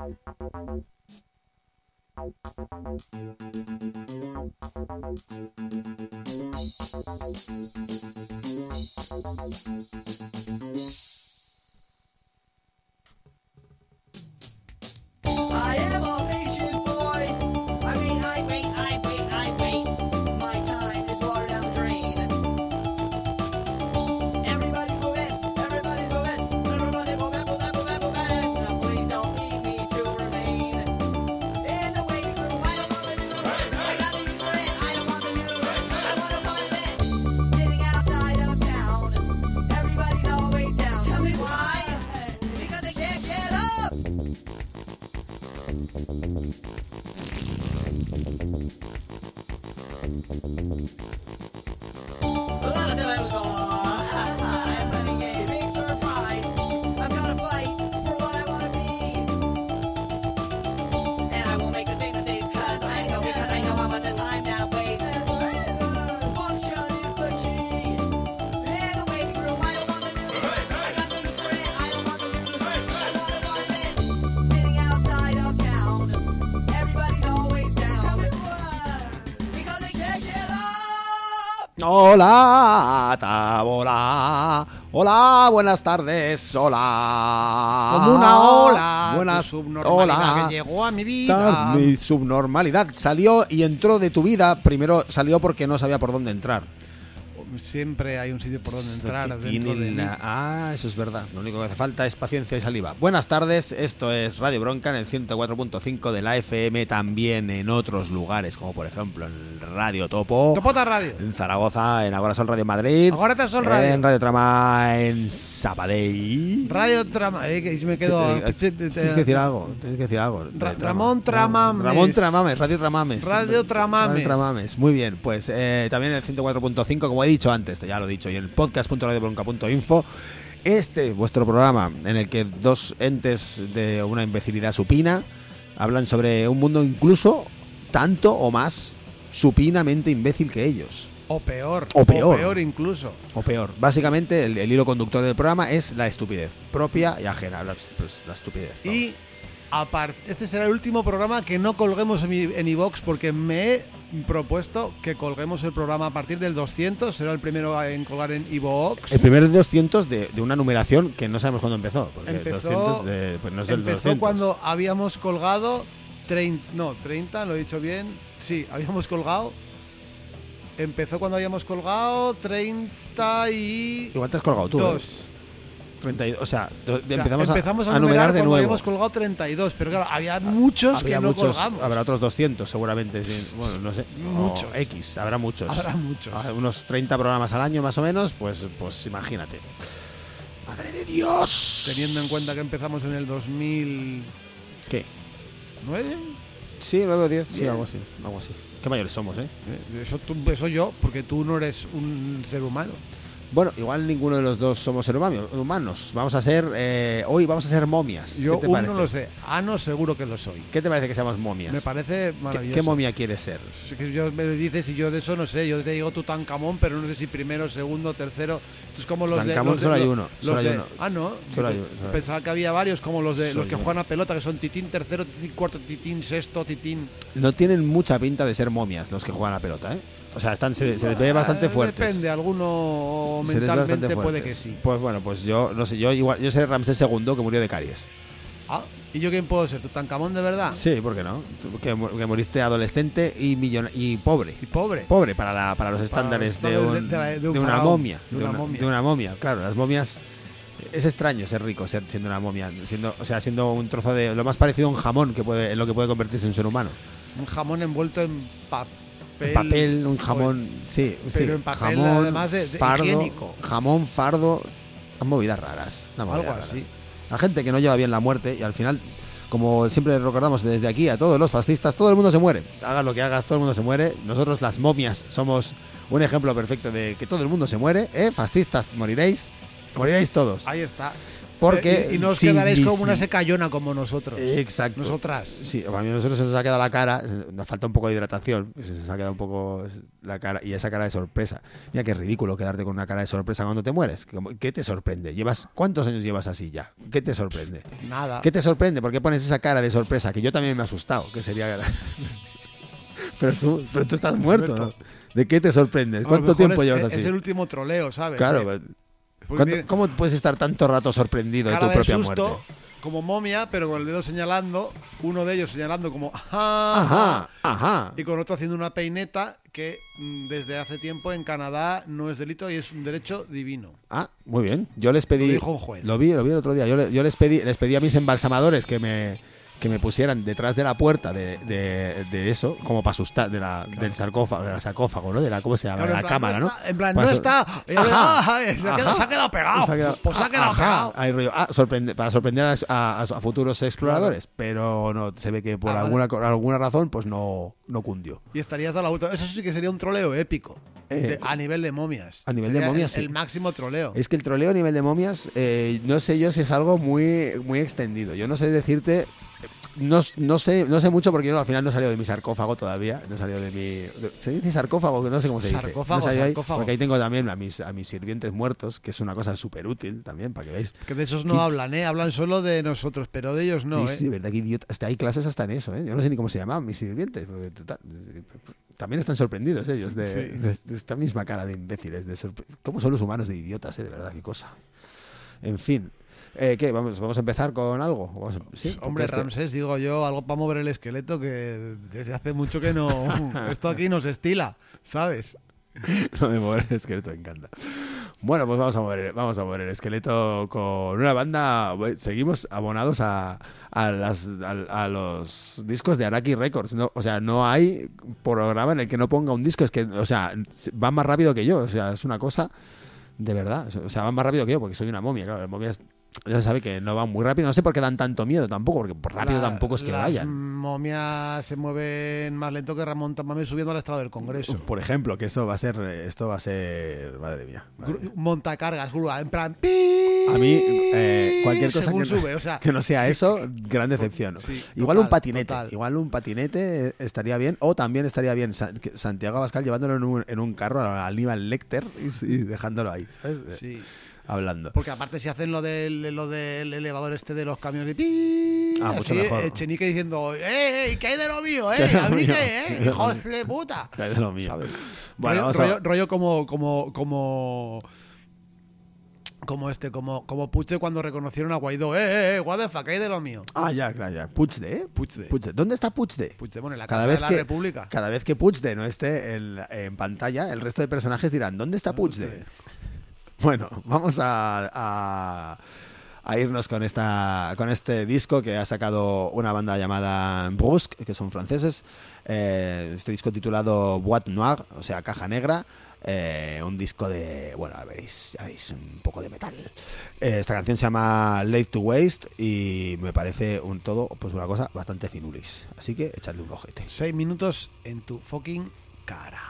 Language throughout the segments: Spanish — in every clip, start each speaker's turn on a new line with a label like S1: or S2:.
S1: I
S2: Hola, Tabola. Hola, buenas tardes. Hola.
S3: Como una ola.
S2: Buenas
S3: tu subnormalidad
S2: hola.
S3: que llegó a mi vida.
S2: Mi subnormalidad salió y entró de tu vida. Primero salió porque no sabía por dónde entrar.
S3: Siempre hay un sitio por donde entrar dentro de
S2: la- Ah, eso es verdad. Lo único que hace falta es paciencia y saliva. Buenas tardes, esto es Radio Bronca en el 104.5 de la FM, también en otros lugares, como por ejemplo en Radio Topo.
S3: Topota Radio.
S2: En Zaragoza, en Agora Sol Radio Madrid.
S3: Agora te Sol Radio.
S2: En Radio Trama en Sabadell.
S3: Radio Trama. Eh, que me quedo.
S2: Tienes que decir algo, tienes que decir algo.
S3: Ra-. Ramón Tramames.
S2: Ramón Tramames, Radio Tramames.
S3: Radio Tramames.
S2: Radio Tramames. Muy bien, pues eh, también en el 104.5, como he dicho antes, ya lo he dicho, y en el podcast.radiobronca.info. Este, vuestro programa, en el que dos entes de una imbecilidad supina hablan sobre un mundo incluso tanto o más supinamente imbécil que ellos.
S3: O peor.
S2: O peor.
S3: O peor incluso.
S2: O peor. Básicamente, el, el hilo conductor del programa es la estupidez, propia y ajena. La, pues, la estupidez.
S3: Y aparte, este será el último programa que no colguemos en iVox porque me he propuesto que colguemos el programa a partir del 200. Será el primero en colgar en iVox.
S2: El primer de 200 de, de una numeración que no sabemos cuándo empezó. Porque
S3: Empezó-
S2: 200 de- pues no es
S3: Empezó
S2: 200.
S3: cuando habíamos colgado 30, no, 30, lo he dicho bien. Sí, habíamos colgado. Empezó cuando habíamos colgado 30 y
S2: Igual te has colgado tú. ¿eh?
S3: Dos.
S2: 32, o sea,
S3: O sea,
S2: empezamos, a,
S3: a,
S2: numerar de nuevo.
S3: habíamos colgado 32, pero claro, había muchos
S2: Había
S3: que no
S2: muchos,
S3: colgamos.
S2: habrá otros 200 seguramente. sí. Bueno, no sé.
S3: Muchos.
S2: X, habrá muchos.
S3: Habrá muchos.
S2: Ah, Unos 30 programas al año más o menos, pues, pues imagínate. ¡Madre de Dios!
S3: Teniendo en cuenta que empezamos en el 2009.
S2: ¿Qué? Sí, 9 o 10, sí, algo así, algo así. Qué mayores somos, ¿eh?
S3: Eh, Eso, tú- eso yo, porque tú no eres un ser humano.
S2: Bueno, igual ninguno de los dos somos seres humano- humanos. Vamos a ser, eh, hoy vamos a ser momias.
S3: Yo
S2: ¿Qué te
S3: uno no lo sé. Ano seguro que lo soy.
S2: ¿Qué te parece que seamos momias?
S3: Me parece
S2: ¿Qué,
S3: maravilloso.
S2: qué momia quieres ser?
S3: Es que yo me dices y yo de eso no sé. Yo te digo Tutankamón, pero no sé si primero, segundo, tercero. Esto es como los de.
S2: Tutankamón
S3: los de-
S2: solo hay uno,
S3: los
S2: solo hay uno.
S3: Ah, no.
S2: Solo hay uno, solo
S3: Pensaba que había varios, como los de los que
S2: uno.
S3: juegan a pelota, que son Titín tercero, Titín cuarto, Titín sexto, Titín.
S2: No tienen mucha pinta de ser momias los que juegan a pelota, ¿eh? O sea, están, se, se les ve bastante
S3: Eh,
S2: fuertes.
S3: Depende, alguno
S2: Se
S3: mentalmente puede que sí.
S2: Pues bueno, pues yo no sé, yo igual, yo seré Ramsés II que murió de caries.
S3: Ah, ¿y yo quién puedo ser? ¿Tutankamón de verdad?
S2: Sí, ¿por qué no? Tú, Que, que moriste adolescente y millona- y pobre.
S3: Y pobre.
S2: Pobre para, la, para los estándares de, un-
S3: de- de la- de un
S2: de una momia.
S3: de una momia.
S2: de una momia, claro. Las momias. Es extraño ser rico ser, siendo una momia. Siendo, o sea, siendo un trozo de. Lo más parecido a un jamón que puede, en lo que puede convertirse en un ser humano.
S3: Un jamón envuelto en papel.
S2: En papel, un jamón. Sí,
S3: Pero
S2: sí.
S3: en papel,
S2: jamón,
S3: además de- de
S2: fardo,
S3: higiénico.
S2: Jamón, fardo. Movidas raras. movidas
S3: Algo
S2: raras.
S3: así.
S2: La gente que no lleva bien la muerte y al final. Como siempre recordamos desde aquí a todos los fascistas, todo el mundo se muere. Hagas lo que hagas, todo el mundo se muere. Nosotros, las momias, somos un ejemplo perfecto de que todo el mundo se muere. ¿eh? Fascistas, moriréis. Moriréis todos.
S3: Ahí está.
S2: Porque
S3: Y, y no os quedaréis como una secallona como nosotros.
S2: Exacto.
S3: Nosotras.
S2: Sí, a mí a nosotros se nos ha quedado la cara, nos falta un poco de hidratación, se nos ha quedado un poco la cara y esa cara de sorpresa. Mira qué ridículo quedarte con una cara de sorpresa cuando te mueres. ¿Cómo- ¿Qué te sorprende? ¿Llevas cuántos años llevas así ya? ¿Qué te sorprende?
S3: Nada.
S2: ¿Qué te sorprende? ¿Por qué pones esa cara de sorpresa? Que yo también me he asustado, que sería Pero tú, pero tú estás muerto, ¿no? ¿De qué te sorprendes? ¿Cuánto tiempo
S3: es,
S2: llevas así?
S3: Es el último troleo, ¿sabes?
S2: Claro,
S3: Eh,
S2: pues,
S3: porque
S2: ¿cuánto-
S3: tiene
S2: ¿cómo puedes estar tanto rato sorprendido de tu propia
S3: susto,
S2: muerte?
S3: como momia, pero con el dedo señalando, uno de ellos señalando como
S2: Ajá, ajá.
S3: y con otro haciendo una peineta que mm, desde hace tiempo en Canadá no es delito y es un derecho divino.
S2: Ah, muy bien. Yo les pedí.
S3: Lo dijo un juez.
S2: Lo vi, lo vi el otro día. Yo, yo les pedí, les pedí a mis embalsamadores que me que me pusieran detrás de la puerta de, de, de eso, como para asustar, de la, del sarcófago, de la sarcófago, ¿no? De la, ¿cómo se llama?
S3: Claro,
S2: de la cámara, ¿no?
S3: está- en plan,
S2: Para
S3: no está.
S2: Ajá,
S3: "Ah, se, ha quedado, se ha quedado pegado.
S2: Se ha quedado-
S3: pues se ha quedado
S2: ajá.
S3: pegado.
S2: Hay rollo, ah, sorprende- para sorprender a, a- a futuros exploradores, pero no, se ve que por
S3: Ah, vale.
S2: alguna, por alguna razón pues no, no cundió.
S3: Y estarías dando la vuelta. Eso sí que sería un troleo épico.
S2: Eh,
S3: de- a nivel de momias.
S2: a nivel de
S3: Sería
S2: momias,
S3: El,
S2: sí.
S3: el máximo troleo.
S2: Es que el troleo a nivel de momias, eh, no sé yo si es algo muy, muy extendido. Yo no sé decirte, no, no sé, no sé mucho porque yo al final no he salido de mi sarcófago todavía. No he salido de mi. de- ¿Se dice sarcófago? No sé cómo se dice.
S3: Sarcófago,
S2: No ahí, porque ahí tengo también a mis, a mis sirvientes muertos, que es una cosa súper útil también, para que veáis.
S3: Que de esos no hablan, ¿eh? Hablan solo de nosotros, pero de ellos no,
S2: sí,
S3: ¿eh?
S2: sí, verdad que idiota. Hasta hay clases hasta en eso, ¿eh? Yo no sé ni cómo se llaman mis sirvientes. porque total, también están sorprendidos ellos de,
S3: Sí.
S2: de- de esta misma cara de imbéciles. De ¿Cómo son los humanos de idiotas, eh? De verdad, qué cosa. En fin. Eh, ¿Qué? ¿Vamos, ¿Vamos a empezar con algo? ¿sí?
S3: Hombre,
S2: es que-
S3: Ramsés, digo yo, algo para mover el esqueleto que desde hace mucho que no. Esto aquí nos estila, ¿sabes?
S2: Lo de mover el esqueleto me encanta. Bueno, pues vamos a mover, vamos a mover el esqueleto con una banda. bueno, Seguimos abonados a, a, las, a, a los discos de Araki Records. No, o sea, no hay programa en el que no ponga un disco. Es que, o sea, va más rápido que yo. O sea, es una cosa de verdad. O sea, va más rápido que yo porque soy una momia. Claro, las momias ya se sabe que no van muy rápido. No sé por qué dan tanto miedo tampoco, porque por rápido
S3: La-
S2: tampoco es que
S3: las
S2: vayan.
S3: momias se mueven más lento que Ramón Tamames subiendo al estrado del Congreso.
S2: Por ejemplo, que esto va a ser, esto va a ser, madre mía. madre mía.
S3: Montacargas, grúa, en plan.
S2: A mí, eh, cualquier cosa que no,
S3: sube, o sea,
S2: que no sea eso, gran decepción.
S3: Sí,
S2: igual
S3: total,
S2: un patinete,
S3: total.
S2: igual un patinete estaría bien, o también estaría bien Santiago Abascal llevándolo en un, en un carro a Aníbal Lecter y, y dejándolo ahí, ¿sabes? Eh,
S3: Sí.
S2: Hablando.
S3: Porque aparte si hacen lo del, lo del elevador este de los camiones de pi,
S2: Ah, mucho
S3: así,
S2: mejor.
S3: eh, Chenique diciendo, ¡eh, eh, qué hay de lo mío,
S2: ¿Qué hay
S3: eh!
S2: de
S3: ¡A mí
S2: mío?
S3: qué,
S2: ¿Qué hay
S3: eh!
S2: de lo
S3: ¡Hijos
S2: mío?
S3: de puta!
S2: Lo mío.
S3: ¿Sabes?
S2: Bueno,
S3: rollo,
S2: vamos
S3: rollo-
S2: a...
S3: rollo como, como, como, como este, como, como Puigde cuando reconocieron a Guaidó, ¡eh, eh, eh! What the fuck, ¿qué hay de lo mío?
S2: Ah, ya, claro, ya. Puigde, ¿eh?
S3: Puigde.
S2: Puigde. ¿Dónde está Puigde?
S3: Puigdemont en la
S2: Cada
S3: Casa
S2: vez,
S3: de la
S2: que,
S3: República.
S2: cada vez que Puigde no esté en, en pantalla, el resto de personajes dirán, ¿dónde está Puigde? Bueno, vamos a, irnos con esta con este disco que ha sacado una banda llamada Brusque, que son franceses. Eh, este disco titulado Boîte Noire, o sea, Caja Negra. Eh, un disco de, bueno, ya veréis, ya veréis, un poco de metal. Eh, esta canción se llama Late to Waste y me parece un todo, pues una cosa bastante finulis. Así que echadle un ojete.
S3: Seis minutos en tu fucking cara.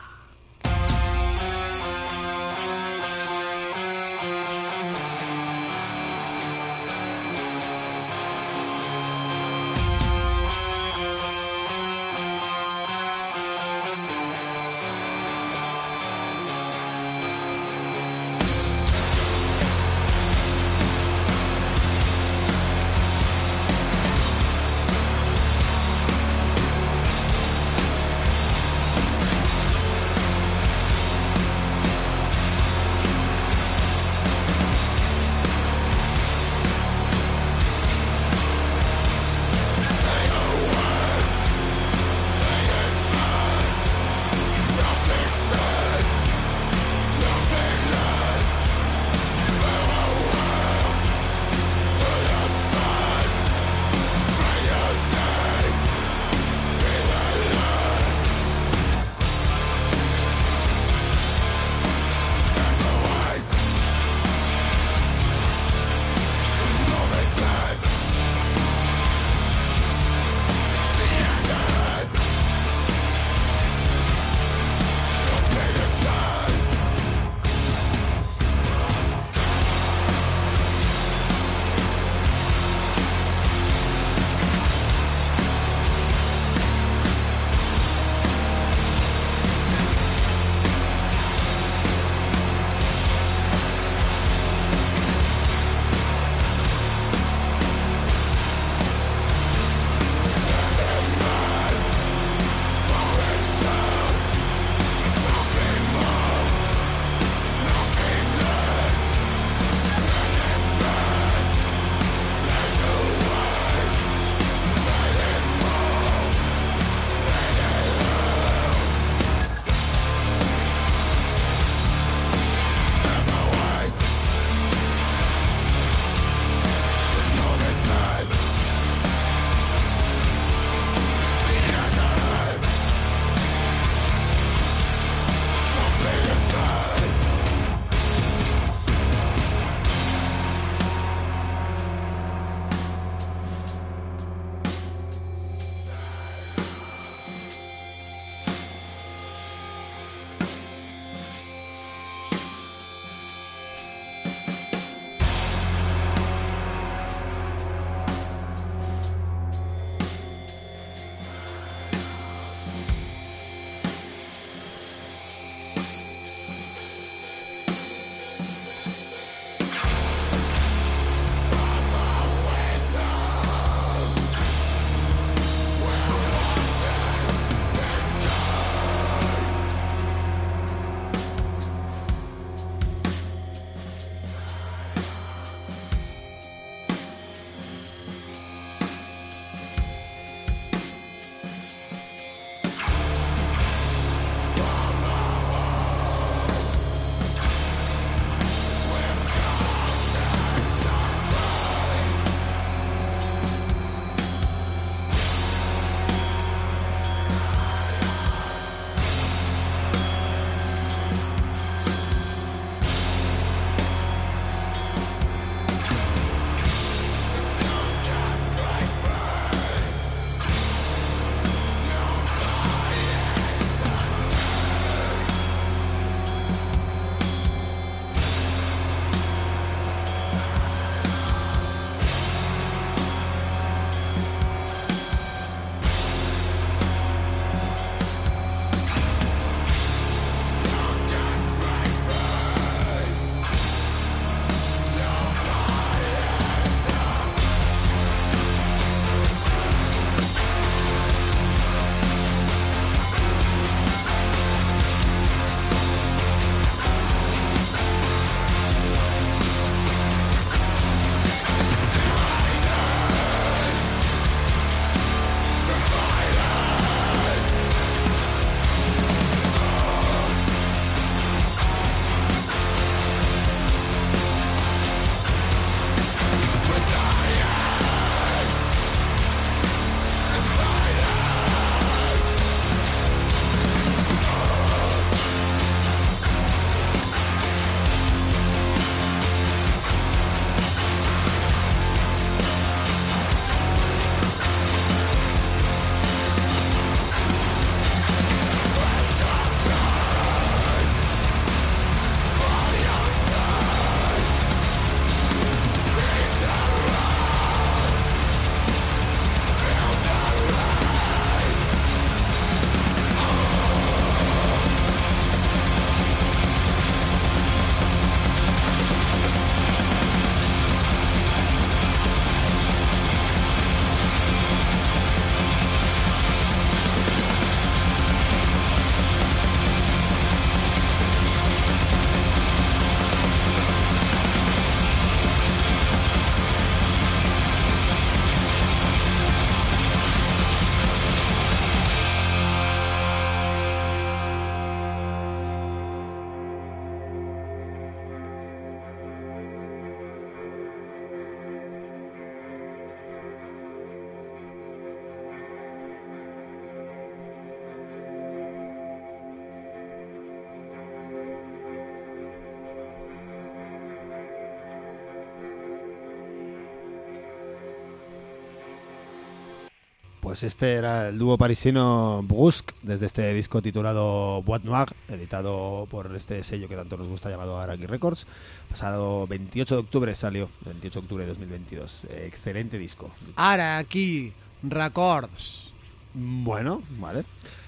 S2: Pues este era el dúo parisino Brusque, desde este disco titulado Boîte Noire, editado por este sello que tanto nos gusta llamado Araki Records. Pasado 28 de octubre salió, 28 de octubre de 2022. Eh, excelente disco.
S3: Aquí, Records.
S2: Bueno, vale.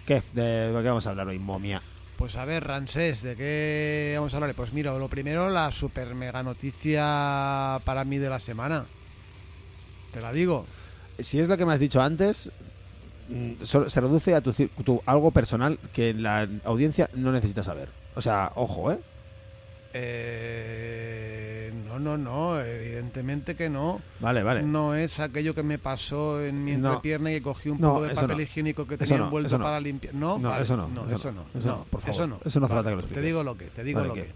S2: ¿Qué? ¿De qué vamos a hablar hoy, momia?
S3: Pues a ver, Ransés, ¿de qué vamos a hablar? Pues mira, lo primero, la super mega noticia para mí de la semana. Te la digo.
S2: Si es lo que me has dicho antes, mm, se reduce a tu, tu algo personal que la audiencia no necesita saber. O sea, ojo, ¿eh?
S3: Eh, no, no, no, evidentemente que no.
S2: Vale, vale.
S3: No es aquello que me pasó en mi
S2: No.
S3: entrepierna y que cogí un
S2: No,
S3: poco de papel
S2: no.
S3: higiénico que tenía
S2: no,
S3: envuelto
S2: no.
S3: para limpiar. No,
S2: No,
S3: vale,
S2: eso no,
S3: no,
S2: eso
S3: eso
S2: no,
S3: no,
S2: eso
S3: no,
S2: no, por favor.
S3: Eso no,
S2: Eso no hace falta que lo
S3: Te digo lo que, te digo
S2: Vale,
S3: lo
S2: ¿qué?
S3: que.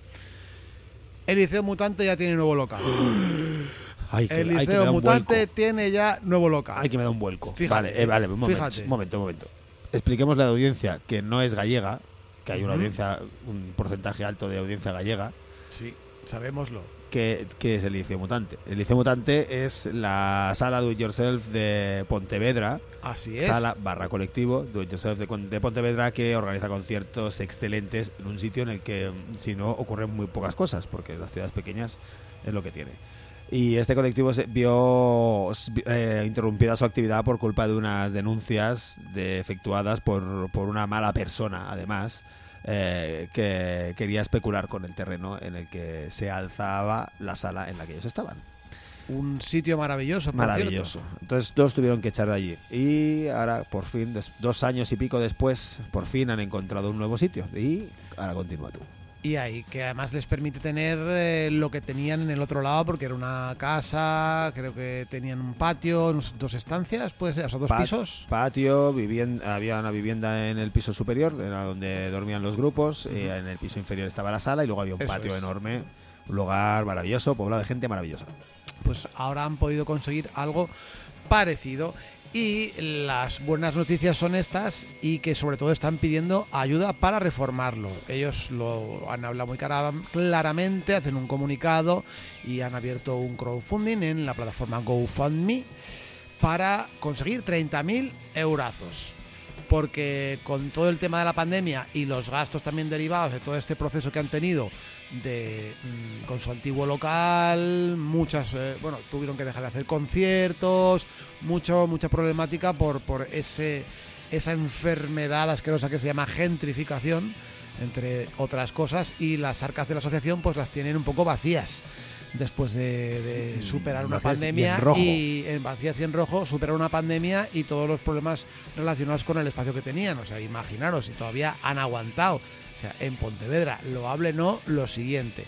S3: El Liceo Mutante ya tiene nuevo local.
S2: Ay, que,
S3: El
S2: ay,
S3: Liceo Mutante tiene ya nuevo local.
S2: Ay, que me da un vuelco.
S3: Fíjate,
S2: vale, eh, vale, un momento,
S3: fíjate.
S2: un momento, un momento. Expliquemos la audiencia que no es gallega, que hay una audiencia, un porcentaje alto de audiencia gallega,
S3: Sí, sabémoslo.
S2: que, que es el Liceo Mutante. El Liceo Mutante es la sala Do It Yourself de Pontevedra,
S3: Así es.
S2: sala barra colectivo Do It Yourself de, de Pontevedra que organiza conciertos excelentes en un sitio en el que, si no, ocurren muy pocas cosas, porque las ciudades pequeñas es lo que tiene. Y este colectivo se vio eh, interrumpida su actividad por culpa de unas denuncias de, efectuadas por, por una mala persona, además, eh, que quería especular con el terreno en el que se alzaba la sala en la que ellos estaban.
S3: Un sitio maravilloso, por
S2: Maravilloso. Entonces todos tuvieron que echar de allí. Y ahora, por fin, dos años y pico después, por fin han encontrado un nuevo sitio. Y ahora continúa tú.
S3: Y ahí, que además les permite tener eh, lo que tenían en el otro lado, porque era una casa, creo que tenían un patio, dos estancias, puede ser, o sea, dos pisos.
S2: Patio, vivienda, había una vivienda en el piso superior, era donde dormían los grupos, y en el piso inferior estaba la sala y luego había un
S3: Eso
S2: patio
S3: es.
S2: enorme, un lugar maravilloso, poblado de gente maravillosa.
S3: Pues ahora han podido conseguir algo parecido. Y las buenas noticias son estas y que sobre todo están pidiendo ayuda para reformarlo. Ellos lo han hablado muy claramente, hacen un comunicado y han abierto un crowdfunding en la plataforma GoFundMe para conseguir 30.000 eurazos. Porque con todo el tema de la pandemia y los gastos también derivados de todo este proceso que han tenido de mm, con su antiguo local, muchas, eh, bueno, tuvieron que dejar de hacer conciertos, mucho, mucha problemática por, por ese, esa enfermedad asquerosa que se llama gentrificación, entre otras cosas, y las arcas de la asociación pues las tienen un poco vacías después de, de superar una
S2: Vacías y en
S3: pandemia
S2: rojo.
S3: y en vacías y en rojo superar una pandemia y todos los problemas relacionados con el espacio que tenían. O sea, imaginaros, si todavía han aguantado. O sea, en Pontevedra, lo hable no, lo siguiente.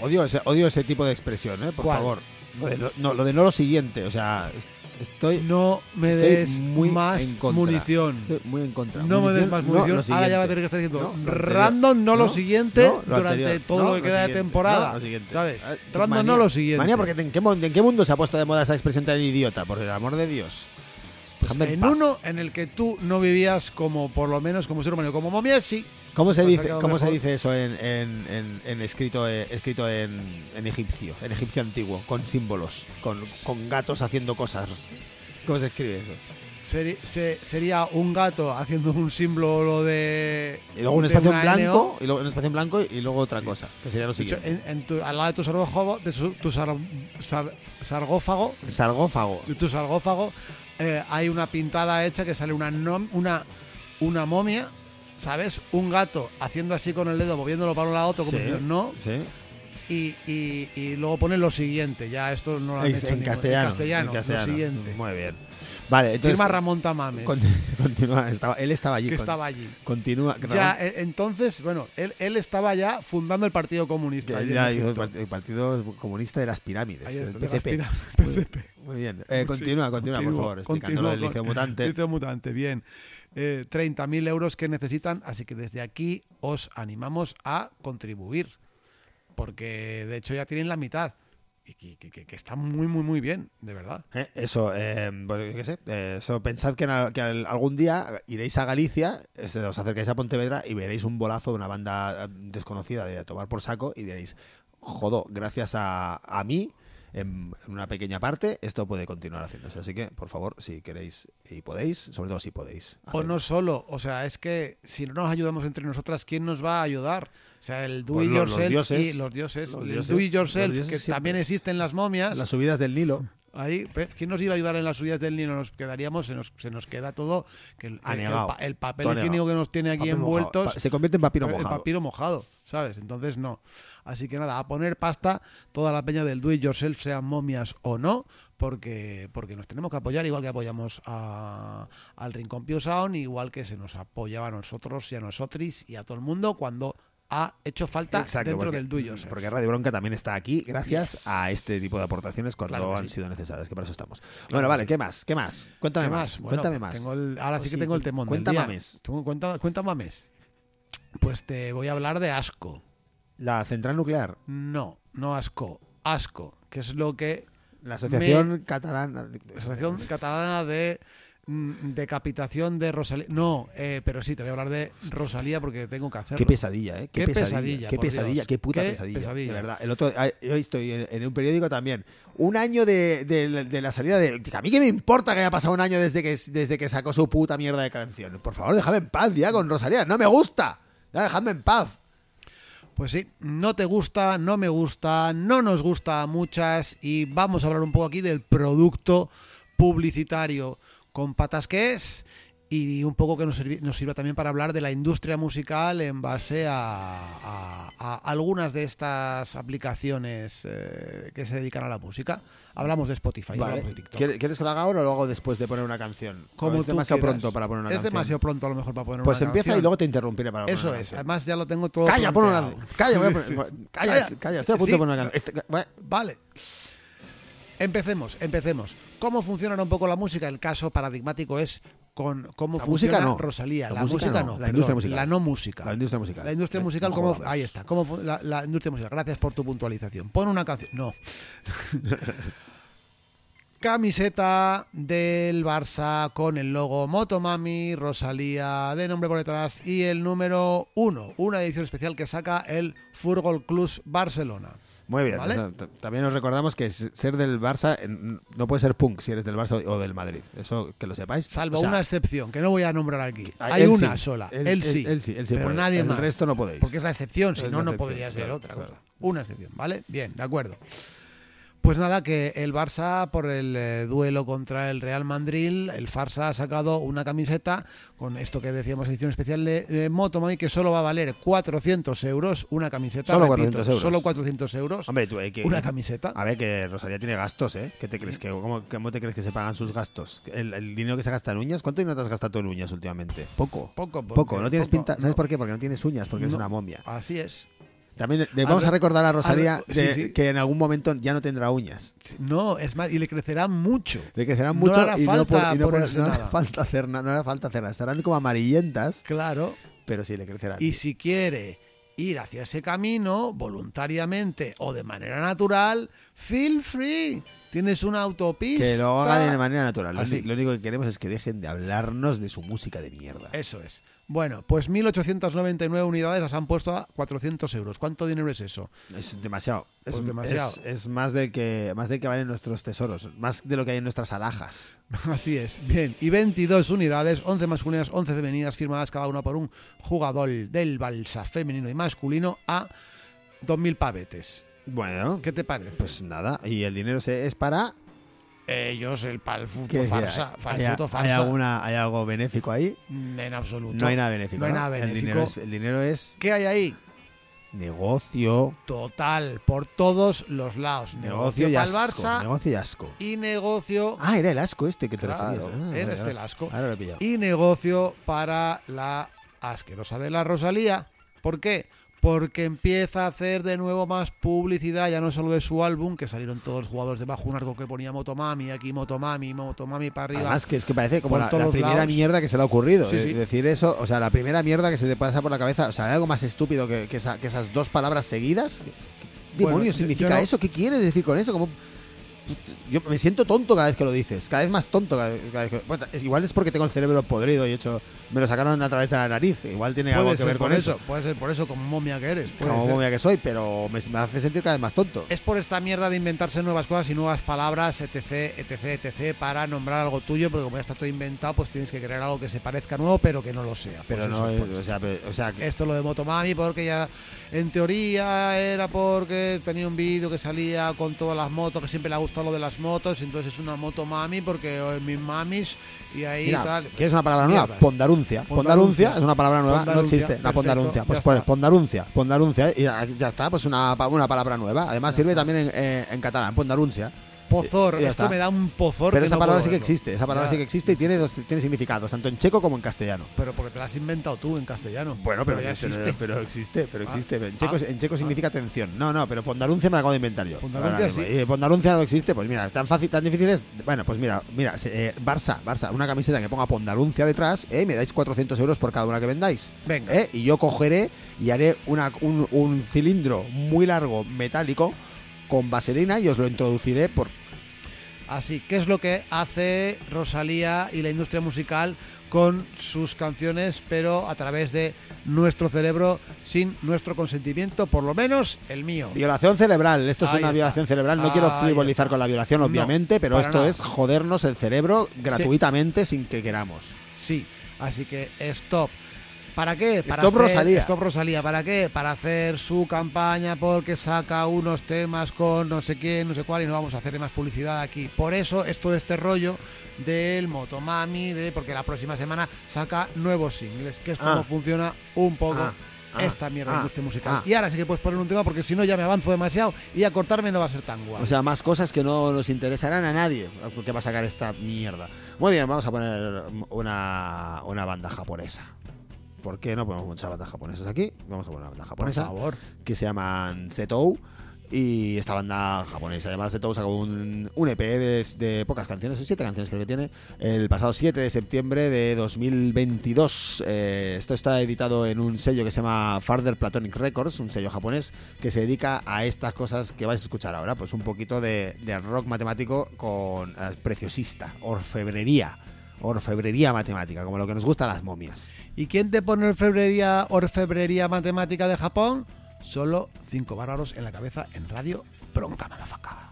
S2: Odio ese, odio ese tipo de expresión, ¿eh? Por
S3: ¿Cuál?
S2: favor. Lo de, no, lo de no lo siguiente, o sea, estoy,
S3: No me
S2: estoy
S3: des
S2: muy
S3: más munición.
S2: Estoy muy en contra.
S3: No me des más munición. Ahora ya va a tener que estar diciendo
S2: No,
S3: random, no, lo siguiente
S2: lo
S3: durante
S2: anterior.
S3: todo lo que queda de temporada. ¿Sabes?
S2: Ah,
S3: Random,
S2: manía.
S3: no lo siguiente.
S2: Manía, porque ¿en qué, mon- ¿en qué mundo se ha puesto de moda esa expresión tan idiota? Por el amor de Dios.
S3: Pues en
S2: paz.
S3: uno en el que tú no vivías como, por lo menos, como ser humano, como momia, sí.
S2: ¿Cómo se
S3: Cosa
S2: dice, cómo se dice eso en, en- en- en escrito, eh, escrito en, egipcio, en egipcio antiguo, con símbolos, con, con gatos haciendo cosas? ¿Cómo se escribe eso?
S3: Seri- se- sería un gato haciendo un símbolo de.
S2: Y luego un espacio en blanco, y luego un espacio en blanco y luego otra
S3: Sí.
S2: cosa, que sería lo
S3: De hecho,
S2: siguiente.
S3: en, en tu- al lado de tu sargófago, de su- tu sar- sar- sargófago,
S2: Sargófago.
S3: tu sargófago, eh, hay una pintada hecha que sale una, nom- una, una momia, ¿sabes? Un gato haciendo así con el dedo, moviéndolo para un lado otro, como
S2: Sí,
S3: diciendo no,
S2: sí.
S3: y, y- y luego pone lo siguiente. Ya esto no lo han
S2: En,
S3: hecho
S2: en
S3: ningún-
S2: castellano.
S3: En castellano,
S2: en castellano.
S3: lo siguiente.
S2: Muy bien. Vale, entonces.
S3: Firma Ramón Tamames,
S2: con- continúa, estaba- él estaba allí.
S3: que
S2: con-
S3: estaba allí.
S2: Continúa.
S3: Ya, eh, entonces, bueno, él, él estaba ya fundando el Partido Comunista.
S2: Ya- el,
S3: Egipto.
S2: part- el Partido Comunista de las Pirámides,
S3: Ahí
S2: el
S3: está, de las
S2: PCP.
S3: pirámides,
S2: Muy-
S3: PCP.
S2: Muy bien. Eh, continúa,
S3: Sí,
S2: continúa, por favor, explicando
S3: continúo
S2: lo del liceo mutante.
S3: Liceo Mutante, bien. Eh, 30.000 euros que necesitan, así que desde aquí os animamos a contribuir. Porque de hecho ya tienen la mitad. Y que, está muy, muy, muy bien, de verdad.
S2: Eh, Eso, eh, bueno, sé, eh, eso, pensad que, en que al- algún día iréis a Galicia, eh, os acercáis a Pontevedra y veréis un bolazo de una banda desconocida de tomar por saco y diréis, jodo, gracias a, a mí en, en una pequeña parte, esto puede continuar haciéndose. Así que, por favor, si queréis y podéis, sobre todo si podéis.
S3: O no solo, o sea, es que si no nos ayudamos entre nosotras, ¿quién nos va a ayudar? O sea, el do
S2: Pues
S3: it
S2: los- los
S3: yourself
S2: dioses.
S3: y los dioses,
S2: Los
S3: el
S2: dioses.
S3: do it yourself,
S2: Los
S3: que
S2: siempre.
S3: también existen las momias.
S2: Las subidas del Nilo.
S3: Ahí, ¿quién nos iba a ayudar en las subidas del Nilo? Nos quedaríamos, se nos, se nos queda todo, que el, el- el pa- el papel higiénico que nos tiene aquí envueltos,
S2: Se convierte en papiro
S3: el
S2: mojado.
S3: papiro mojado, ¿sabes? Entonces no. Así que nada, a poner pasta toda la peña del do it yourself, sean momias o no, porque, porque nos tenemos que apoyar igual que apoyamos a- al Rincón Pio Sound, igual que se nos apoyaba a nosotros y a nosotros y a todo el mundo cuando ha hecho falta
S2: Exacto,
S3: dentro
S2: porque,
S3: del yourself.
S2: porque Radio Bronca también está aquí gracias
S3: Yes.
S2: a este tipo de aportaciones cuando
S3: Claro que
S2: han
S3: sí.
S2: sido necesarias, que para eso estamos. bueno,
S3: que
S2: vale,
S3: sí.
S2: ¿qué más? ¿Qué más? Cuéntame
S3: ¿Qué
S2: más.
S3: Bueno,
S2: Cuéntame más.
S3: tengo el- ahora sí
S2: Pues
S3: que
S2: sí,
S3: tengo el temón
S2: cuenta
S3: del día.
S2: mames.
S3: Cuenta, cuenta mames. Pues te voy a hablar de asco.
S2: La central nuclear,
S3: No, no asco. Asco, que es lo que
S2: la Asociación Catalana.
S3: la Asociación Catalana de Decapitación de Rosalía. No, eh, pero sí, te voy a hablar de Rosalía porque tengo que hacerlo.
S2: Qué pesadilla, ¿eh? Qué,
S3: Qué
S2: pesadilla,
S3: pesadilla,
S2: qué pesadilla,
S3: Dios.
S2: qué puta
S3: Qué
S2: pesadilla,
S3: pesadilla.
S2: De verdad. El otro, ah, hoy estoy en, en un periódico también. Un año de, de- de la salida de. A mí qué me importa que haya pasado un año desde que, desde que sacó su puta mierda de canción. Por favor, déjame en paz ya con Rosalía. No me gusta. Ya, dejadme en paz.
S3: Pues sí, no te gusta, no me gusta, no nos gusta a muchas y vamos a hablar un poco aquí del producto publicitario con patas que es y un poco que nos, nos sirva también para hablar de la industria musical en base a, a- a algunas de estas aplicaciones eh, que se dedican a la música. Hablamos de Spotify,
S2: Vale.
S3: hablamos de TikTok.
S2: ¿Quieres, que lo haga ahora o lo hago después de poner una canción?
S3: Como
S2: es demasiado
S3: quieras.
S2: pronto para poner una
S3: Es
S2: canción.
S3: demasiado pronto a lo mejor para poner
S2: Pues
S3: una
S2: empieza
S3: canción.
S2: y luego te interrumpiré para poner
S3: Eso
S2: una
S3: es,
S2: canción.
S3: además ya lo tengo todo
S2: Calla, pon una, calla, voy a poner- calla, calla, estoy a punto
S3: Sí.
S2: de poner una canción. Este-
S3: Vale. Empecemos, empecemos. ¿Cómo funciona un poco la música? El caso paradigmático es con cómo
S2: La
S3: funciona
S2: música no.
S3: Rosalía.
S2: La
S3: La,
S2: música
S3: música,
S2: no, la
S3: perdón,
S2: industria musical.
S3: La no música.
S2: La industria musical.
S3: La industria
S2: Eh,
S3: musical,
S2: no
S3: ¿cómo-
S2: jodas.
S3: ahí está. ¿Cómo fu- la, la industria musical. Gracias por tu puntualización. Pon una canción. No. Camiseta del Barça con el logo Motomami, Rosalía de nombre por detrás y el número uno. Una edición especial que saca el Furgol Club Barcelona.
S2: Muy bien.
S3: ¿Vale?
S2: o sea, t- también os recordamos que ser del Barça no puede ser punk si eres del Barça o del Madrid. Eso que lo sepáis.
S3: Salvo
S2: O sea,
S3: una excepción, que no voy a nombrar aquí.
S2: Ah,
S3: Hay una
S2: sí.
S3: sola.
S2: Él-
S3: sí.
S2: él sí, él sí
S3: pero
S2: puede.
S3: nadie
S2: El
S3: más.
S2: resto no podéis.
S3: Porque es la excepción, si no, no podría ser
S2: claro,
S3: otra
S2: claro.
S3: cosa. Una excepción, ¿vale? Bien, de acuerdo. Pues nada, que el Barça, por el eh, duelo contra el Real Madrid, el Farsa ha sacado una camiseta con esto que decíamos, edición especial de, de Motomami, que solo va a valer 400 euros una camiseta.
S2: Solo
S3: repito,
S2: 400 euros.
S3: Solo 400 euros.
S2: Hombre, tú, eh, que,
S3: una camiseta.
S2: A ver, que Rosalía tiene gastos, ¿eh? ¿Qué te crees? Que, cómo, cómo te crees que se pagan sus gastos? ¿El, el dinero que se gasta en uñas? ¿Cuánto dinero te has gastado en uñas últimamente? Poco.
S3: Poco,
S2: Poco. No tienes
S3: poco,
S2: pinta. ¿Sabes
S3: no.
S2: por qué? Porque no tienes uñas, porque eres
S3: No.
S2: una momia.
S3: Así es.
S2: También le vamos a recordar a Rosalía
S3: sí, sí.
S2: que en algún momento ya no tendrá uñas.
S3: No, es más, y le crecerá mucho.
S2: Le crecerán
S3: No
S2: mucho
S3: hará
S2: y no,
S3: falta
S2: por- y no, por- no hará falta hacer nada. No hará falta hacer nada. Estarán como amarillentas,
S3: Claro.
S2: pero sí le crecerán.
S3: Y si quiere ir hacia ese camino voluntariamente o de manera natural, feel free. Tienes una autopista.
S2: Que lo hagan de manera natural.
S3: Así.
S2: lo único que queremos es que dejen de hablarnos de su música de mierda.
S3: Eso es. Bueno, pues 1.899 unidades las han puesto a 400 euros. ¿Cuánto dinero es eso?
S2: Es demasiado. Es,
S3: Pues demasiado.
S2: es- es más del que más del que valen nuestros tesoros, más de lo que hay en nuestras alhajas.
S3: Así es. Bien, y 22 unidades, 11 masculinas, 11 femeninas, firmadas cada una por un jugador del balsa femenino y masculino a 2.000 pavetes.
S2: Bueno,
S3: ¿Qué te parece?
S2: pues nada, y el dinero se, es para
S3: Ellos, el pal futo
S2: que
S3: farsa.
S2: hay,
S3: pal
S2: hay-
S3: futo
S2: hay
S3: farsa.
S2: alguna hay algo benéfico ahí.
S3: En absoluto.
S2: No hay nada benéfico.
S3: No hay nada
S2: El
S3: benéfico.
S2: dinero es, el dinero es
S3: ¿Qué hay ahí?
S2: negocio,
S3: Total, por todos los lados.
S2: negocio
S3: Negocio,
S2: y asco,
S3: Barça
S2: negocio y asco.
S3: y negocio.
S2: Ah, era el asco este que te
S3: Claro,
S2: referías. Ah,
S3: era este el asco.
S2: Ahora lo he pillado.
S3: Y negocio para la asquerosa de la Rosalía. ¿Por qué? Porque empieza a hacer de nuevo más publicidad, ya no solo de su álbum, que salieron todos los jugadores debajo un arco que ponía Motomami, aquí Motomami, Motomami para arriba.
S2: Además que es que parece como la, primera
S3: lados.
S2: mierda que se le ha ocurrido.
S3: Sí, sí.
S2: Decir eso, o sea, la primera mierda que se te pasa por la cabeza. O sea, ¿hay algo más estúpido que, que esa- que esas dos palabras seguidas? ¿Qué,
S3: Bueno,
S2: demonios significa
S3: no-
S2: eso? ¿Qué quieres decir con eso? ¿Cómo- Yo me siento tonto cada vez que lo dices, cada vez más tonto cada, cada vez que... Bueno, es, igual es porque tengo el cerebro podrido y hecho me lo sacaron a través de la nariz. Igual tiene algo que ver con
S3: eso,
S2: eso.
S3: puede ser por eso, como momia que eres.
S2: Como
S3: ser.
S2: momia que soy, pero me, me hace sentir cada vez más tonto.
S3: Es por esta mierda de inventarse nuevas cosas y nuevas palabras, etc, etc, etc, para nombrar algo tuyo, porque como ya está todo inventado, pues tienes que crear algo que se parezca nuevo, pero que no lo sea.
S2: Pero
S3: Pues
S2: no,
S3: eso,
S2: es- o sea, pe- o sea, que-
S3: Esto lo de Motomami porque ya en teoría era porque tenía un vídeo que salía con todas las motos, que siempre le ha lo de las motos, entonces es una Motomami porque oh, mis mamis y ahí
S2: Mira,
S3: tal.
S2: ¿quieres una palabra nueva?
S3: Mierdas.
S2: Pondaruncia.
S3: Pondaruncia.
S2: Es una palabra nueva, no existe. La pondaruncia. Pues pones pondaruncia, pondaruncia y ya, está, pues una, una palabra nueva. Además sirve también en, eh, en catalán, pondaruncia.
S3: Pozor, esto
S2: está.
S3: me da un pozor.
S2: Pero
S3: que
S2: esa
S3: no
S2: palabra sí que existe, esa palabra
S3: Ya,
S2: sí que existe y tiene dos tiene significados, tanto en checo como en castellano.
S3: Pero porque te la has inventado tú en castellano.
S2: Bueno, pero,
S3: ya existe.
S2: pero existe, pero
S3: Ah.
S2: existe. En checo,
S3: Ah.
S2: en checo significa atención. No, no, pero pondaruncia me la acabo de inventar yo. Mismo.
S3: sí.
S2: Y pondaruncia no existe, pues mira, tan fácil, tan difícil es. Bueno, pues mira, mira, eh, Barça, Barça, una camiseta que ponga pondaruncia detrás, eh, me dais 400 euros por cada una que vendáis.
S3: Venga.
S2: Eh, y yo cogeré y haré una, un, un cilindro muy largo, metálico, con vaselina y os lo introduciré por.
S3: Así, ¿qué es lo que hace Rosalía y la industria musical con sus canciones, pero a través de nuestro cerebro, sin nuestro consentimiento, por lo menos el mío?
S2: Violación cerebral, esto es
S3: Ahí
S2: una
S3: está.
S2: violación cerebral. No quiero frivolizar
S3: está.
S2: con la violación,
S3: No,
S2: obviamente, pero esto
S3: nada.
S2: es jodernos el cerebro gratuitamente sin que queramos.
S3: Sí, así que stop. ¿Para qué? Para
S2: Stop
S3: hacer-
S2: Rosalía.
S3: Stop Rosalía. ¿Para qué? Para hacer su campaña porque saca unos temas con no sé quién, no sé cuál y no vamos a hacerle más publicidad aquí. Por eso es todo este rollo del Motomami, de porque la próxima semana saca nuevos singles, que es como
S2: Ah.
S3: funciona un poco
S2: Ah. Ah.
S3: esta mierda de
S2: Ah.
S3: industria musical.
S2: Ah.
S3: Y ahora sí que puedes poner un tema porque si no ya me avanzo demasiado y a cortarme no va a ser tan guay.
S2: O sea, más cosas que no nos interesarán a nadie que va a sacar esta mierda. Muy bien, vamos a poner una, una banda japonesa. ¿Por qué no ponemos muchas bandas japonesas aquí? Vamos a poner una banda
S3: por
S2: japonesa
S3: favor.
S2: que se llaman Zetou. Y esta banda japonesa, además Zetou sacó un, un EP de, de pocas canciones, siete canciones creo que tiene, el pasado 7 de septiembre de 2022. Eh, esto está editado en un sello que se llama Farther Platonic Records, un sello japonés que se dedica a estas cosas que vais a escuchar ahora, pues un poquito de, de rock matemático con eh, preciosista, orfebrería, orfebrería matemática, como lo que nos gusta las momias.
S3: ¿Y quién te pone orfebrería, orfebrería matemática de Japón? Solo cinco bárbaros en la cabeza en radio Bronca Madafaca.「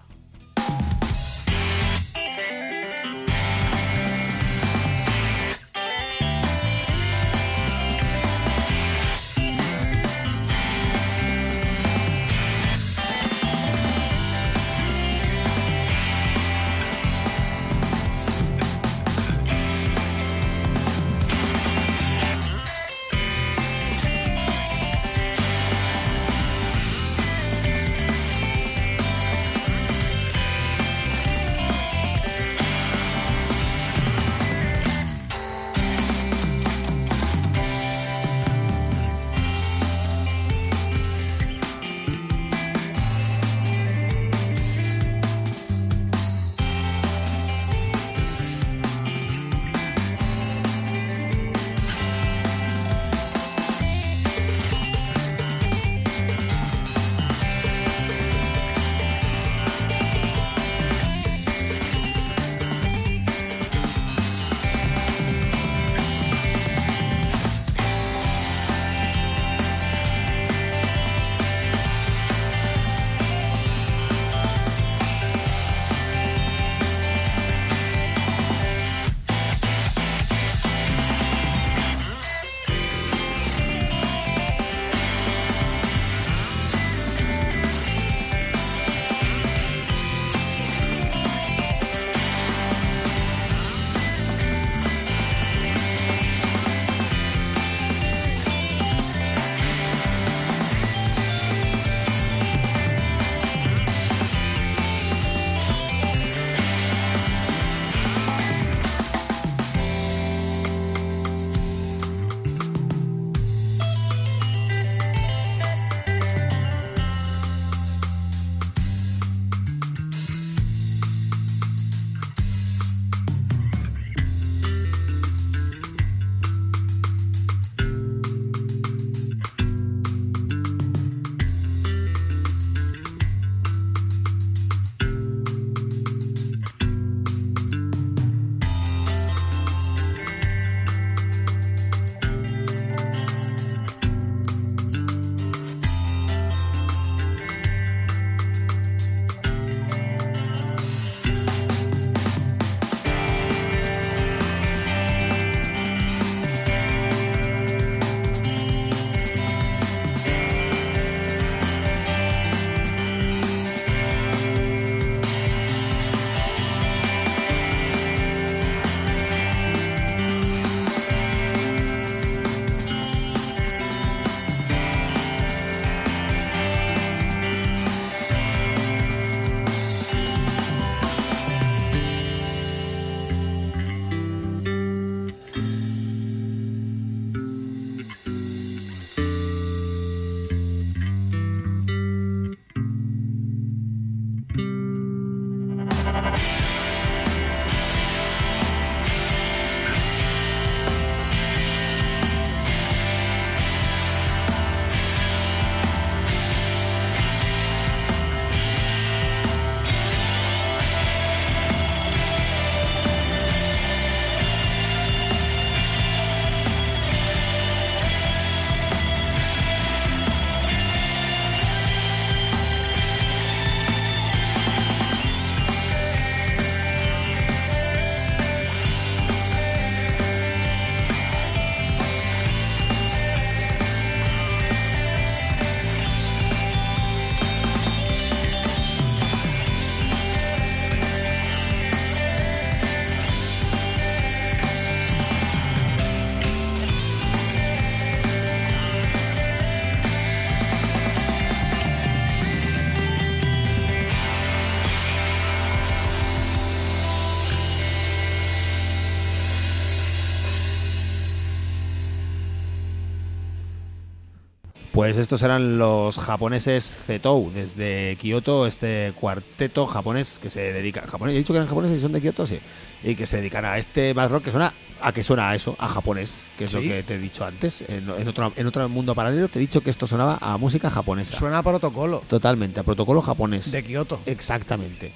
S2: Pues estos eran los japoneses Zetou, desde Kioto, este cuarteto japonés que se dedica. Japonés, he dicho que eran japoneses y son de Kioto, sí. Y que se dedican a este math rock que suena a que suena a eso, a japonés, que es lo que te he dicho antes. En, en otro, en otro mundo paralelo te he dicho que esto sonaba a música japonesa.
S3: Suena a protocolo
S2: Totalmente, a protocolo japonés.
S3: de Kioto.
S2: Exactamente.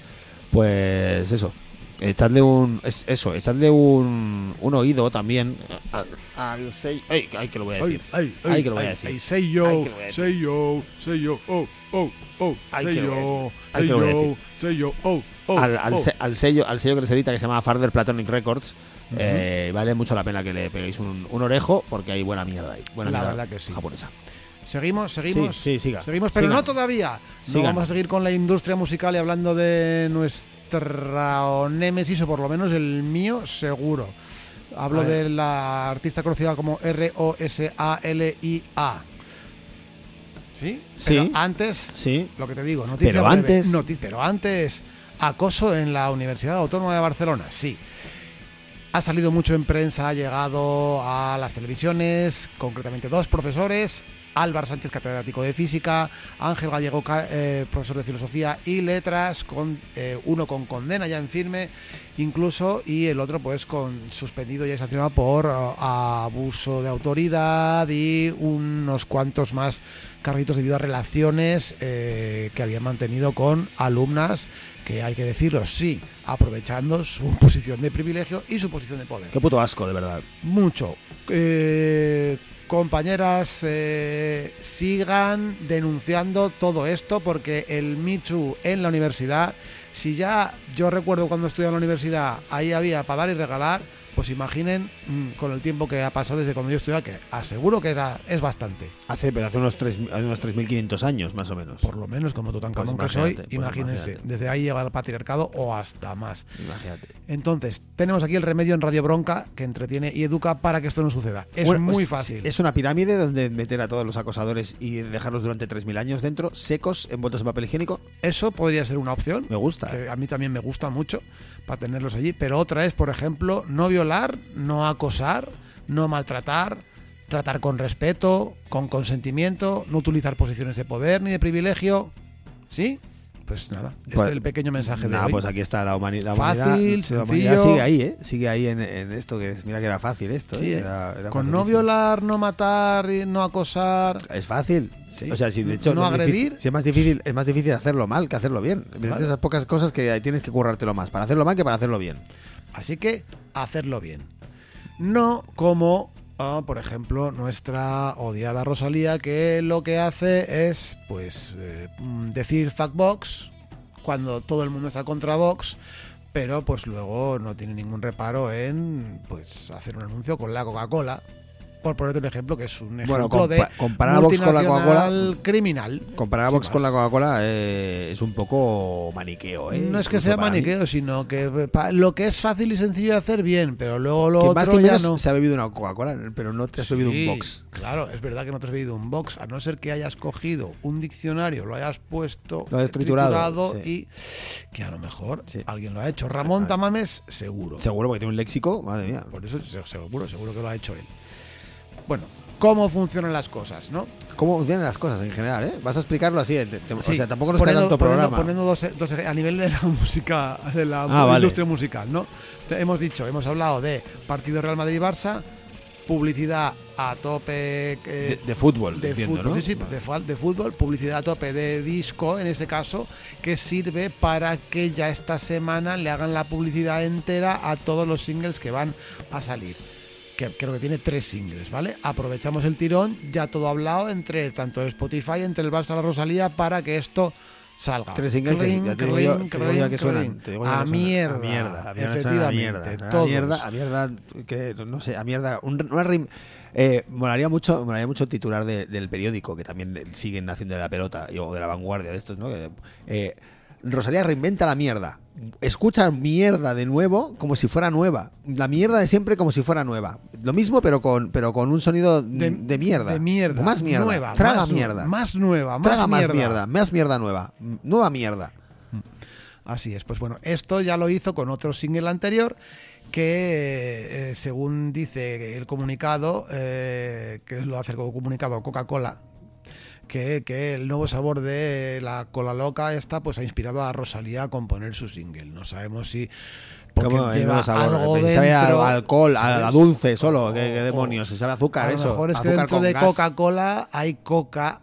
S2: Pues eso. Echadle un. Es eso, echadle un, un oído también al sei- Ay, ay, que lo voy a decir.
S3: Ay,
S2: Ay, que lo voy a decir.
S3: say
S2: Ay,
S3: yo,
S2: que lo voy a decir.
S3: say yo, say yo, oh, oh, oh,
S2: Ay,
S3: say
S2: que lo voy a
S3: yo,
S2: decir. Ay,
S3: say
S2: que lo voy a
S3: yo,
S2: decir.
S3: say yo, oh, oh,
S2: al, al
S3: oh.
S2: se- al sello, al sello que les edita que se llama Farther Platonic Records. eh, vale mucho la pena que le peguéis un, un orejo porque hay buena mierda ahí. Buena
S3: La
S2: mierda
S3: verdad que sí.
S2: Japonesa.
S3: Seguimos, seguimos.
S2: Sí, sí, siga.
S3: Seguimos, pero no todavía. No vamos a seguir con la industria musical y hablando de nuestra némesis, o por lo menos el mío, seguro. Hablo de la artista conocida como R-O-S-A-L-I-A. ¿Sí?
S2: Sí.
S3: Pero antes,
S2: Sí.
S3: lo que te digo, noticia
S2: Pero
S3: breve.
S2: antes-
S3: Noti- pero antes, acoso en la Universidad Autónoma de Barcelona, sí. Ha salido mucho en prensa, ha llegado a las televisiones, concretamente dos profesores, Álvaro Sánchez, catedrático de física, Ángel Gallego, eh, profesor de filosofía y letras, con eh, uno con condena ya en firme, incluso, y el otro pues con suspendido y sancionado por eh, abuso de autoridad y unos cuantos más carritos debido a relaciones eh, que habían mantenido con alumnas que hay que decirlo, sí, aprovechando su posición de privilegio y su posición de poder.
S2: Qué puto asco, de verdad.
S3: Mucho. Eh, compañeras, eh, sigan denunciando todo esto porque el Too en la universidad, si ya yo recuerdo cuando estudiaba en la universidad, ahí había para dar y regalar, pues imaginen mm, con el tiempo que ha pasado desde cuando yo estudiaba, que aseguro que era, es bastante.
S2: Hace, pero hace unos, tres, hace unos 3.500 años, más o menos.
S3: Por lo menos como Tutankamón
S2: Pues
S3: que soy,
S2: pues
S3: imagínense,
S2: imagínate.
S3: desde ahí llega el patriarcado o hasta más.
S2: Imagínate.
S3: Entonces, tenemos aquí el remedio en Radio Bronca que entretiene y educa para que esto no suceda. Es
S2: Bueno,
S3: muy
S2: pues,
S3: fácil.
S2: Es una pirámide donde meter a todos los acosadores y dejarlos durante 3.000 años dentro, secos, envueltos en papel higiénico.
S3: Eso podría ser una opción.
S2: Me gusta.
S3: que a mí también me gusta mucho para tenerlos allí. Pero otra es, por ejemplo, no violar, no acosar, no maltratar, tratar con respeto, con consentimiento, no utilizar posiciones de poder ni de privilegio. ¿Sí? Pues nada, este
S2: Pues,
S3: es el pequeño mensaje de hoy.
S2: pues aquí está la, humani- la
S3: Fácil,
S2: humanidad.
S3: sencillo.
S2: sigue ahí, ¿eh? Sigue ahí en, en esto que mira que era fácil esto.
S3: Sí,
S2: ¿eh?
S3: ¿eh?
S2: Era- era
S3: con no violar, no matar, y no acosar.
S2: Es fácil.
S3: Sí.
S2: O sea, si de hecho
S3: No
S2: difícil-
S3: agredir.
S2: si es más difícil, es más difícil hacerlo mal que hacerlo bien.
S3: Vale.
S2: esas pocas cosas que ahí tienes que currártelo más para hacerlo mal que para hacerlo bien.
S3: Así que hacerlo bien. No como, por ejemplo, nuestra odiada Rosalía, que lo que hace es, pues, eh, mm, decir fuck Vox cuando todo el mundo está contra Vox, pero pues luego no tiene ningún reparo en, pues, hacer un anuncio con la Coca-Cola. Por ponerte un ejemplo, que es un ejemplo
S2: Bueno,
S3: de
S2: compa- comparar a Vox con la Coca-Cola.
S3: criminal.
S2: Comparar a Vox con la. Coca-Cola eh, es un poco maniqueo, ¿eh?
S3: No es que sea
S2: mí.
S3: maniqueo, sino que lo que es fácil y sencillo de hacer bien, pero luego lo
S2: Que
S3: otro
S2: más que
S3: ya
S2: menos
S3: no.
S2: se ha bebido una Coca-Cola, pero no te has bebido un box.
S3: Claro, es verdad que no te has bebido un box, a no ser que hayas cogido un diccionario, lo hayas puesto,
S2: Lo hayas
S3: eh,
S2: triturado,
S3: y que a lo mejor
S2: Sí.
S3: alguien lo ha hecho. Ramón Tamames, seguro.
S2: Seguro porque tiene un léxico, madre mía.
S3: Por eso se- seguro, seguro que lo ha hecho él. Bueno, ¿cómo funcionan las cosas, no?
S2: ¿Cómo funcionan las cosas en general, eh? Vas a explicarlo así. te- te-
S3: Sí,
S2: o sea, tampoco nos queda
S3: poniendo-
S2: tanto programa.
S3: poniendo dos, dos ej- a nivel de la música, de la
S2: Ah, vale.
S3: industria musical, ¿no? Te- hemos dicho, hemos hablado de partido Real Madrid-Barça, publicidad a tope. eh,
S2: de, de fútbol,
S3: de
S2: entiendo,
S3: fútbol,
S2: ¿no?
S3: sí, sí, de, fa- de fútbol, publicidad a tope de disco, en ese caso, que sirve para que ya esta semana le hagan la publicidad entera a todos los singles que van a salir. Que creo que tiene tres singles, ¿vale? Aprovechamos el tirón, ya todo hablado entre tanto el Spotify, entre el Barça y la Rosalía, para que esto salga.
S2: Tres singles que ya te digo yo-
S3: cling,
S2: te digo ya que suenan,
S3: cling.
S2: te digo ya
S3: A
S2: que
S3: mierda,
S2: A mierda, a mierda,
S3: efectivamente,
S2: a mierda, a mierda, a mierda, que no sé, a mierda, un, una rim- eh, molaría mucho, molaría mucho el titular de- del periódico que también siguen haciendo de la pelota o de la vanguardia de estos, ¿no? Que, eh, Rosalía reinventa la mierda. Escucha mierda de nuevo como si fuera nueva. La mierda de siempre como si fuera nueva. Lo mismo pero con pero con un sonido de, de mierda.
S3: De mierda.
S2: Más mierda.
S3: Nueva,
S2: Traga
S3: más
S2: mierda.
S3: Más nueva, más
S2: Traga más
S3: mierda.
S2: mierda. Más mierda nueva. Nueva mierda.
S3: Así es, pues bueno, esto ya lo hizo con otro single anterior que, eh, según dice el comunicado, eh, que lo hace como comunicado Coca-Cola, que, que el nuevo sabor de la cola loca esta pues ha inspirado a Rosalía a componer su single. No sabemos si
S2: ¿Cómo?
S3: lleva
S2: sabor,
S3: algo
S2: sabe a
S3: dentro,
S2: alcohol, a, a
S3: ¿sabes?
S2: dulce solo. ¿Qué, demonios? Se sabe a azúcar
S3: a lo
S2: eso.
S3: mejor es que dentro de. Coca-Cola hay coca,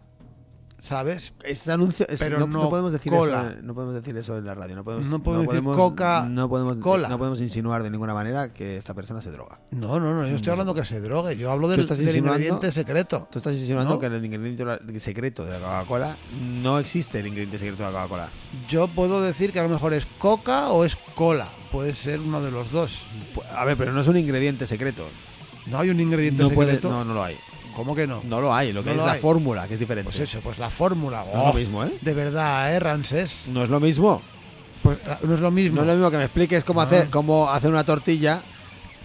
S3: ¿sabes?
S2: Este anuncio es-
S3: Pero
S2: no, podemos decir
S3: cola.
S2: eso, no podemos decir eso en la radio. No podemos,
S3: No podemos decir Coca-
S2: no podemos,
S3: cola.
S2: no podemos insinuar de ninguna manera que esta persona se droga.
S3: No, no, no, yo estoy hablando que se drogue, yo hablo
S2: ¿Tú
S3: del, del ingrediente secreto.
S2: Tú estás insinuando que el ingrediente secreto de la Coca-Cola no existe el ingrediente secreto de la Coca-Cola.
S3: Yo puedo decir que a lo mejor es coca o es cola, puede ser uno de los dos.
S2: A ver, pero no es un ingrediente secreto.
S3: No hay un ingrediente
S2: puede,
S3: secreto.
S2: no, no lo hay.
S3: ¿Cómo que no?
S2: No lo hay. Lo que
S3: No
S2: es
S3: lo
S2: la
S3: hay.
S2: fórmula, que es diferente.
S3: Pues eso, pues la fórmula.
S2: No es lo mismo, ¿eh?
S3: De verdad, ¿eh, Ramsés?
S2: No es lo mismo.
S3: Pues ah, no es lo mismo.
S2: No es lo mismo que me expliques cómo, hacer, cómo hacer una tortilla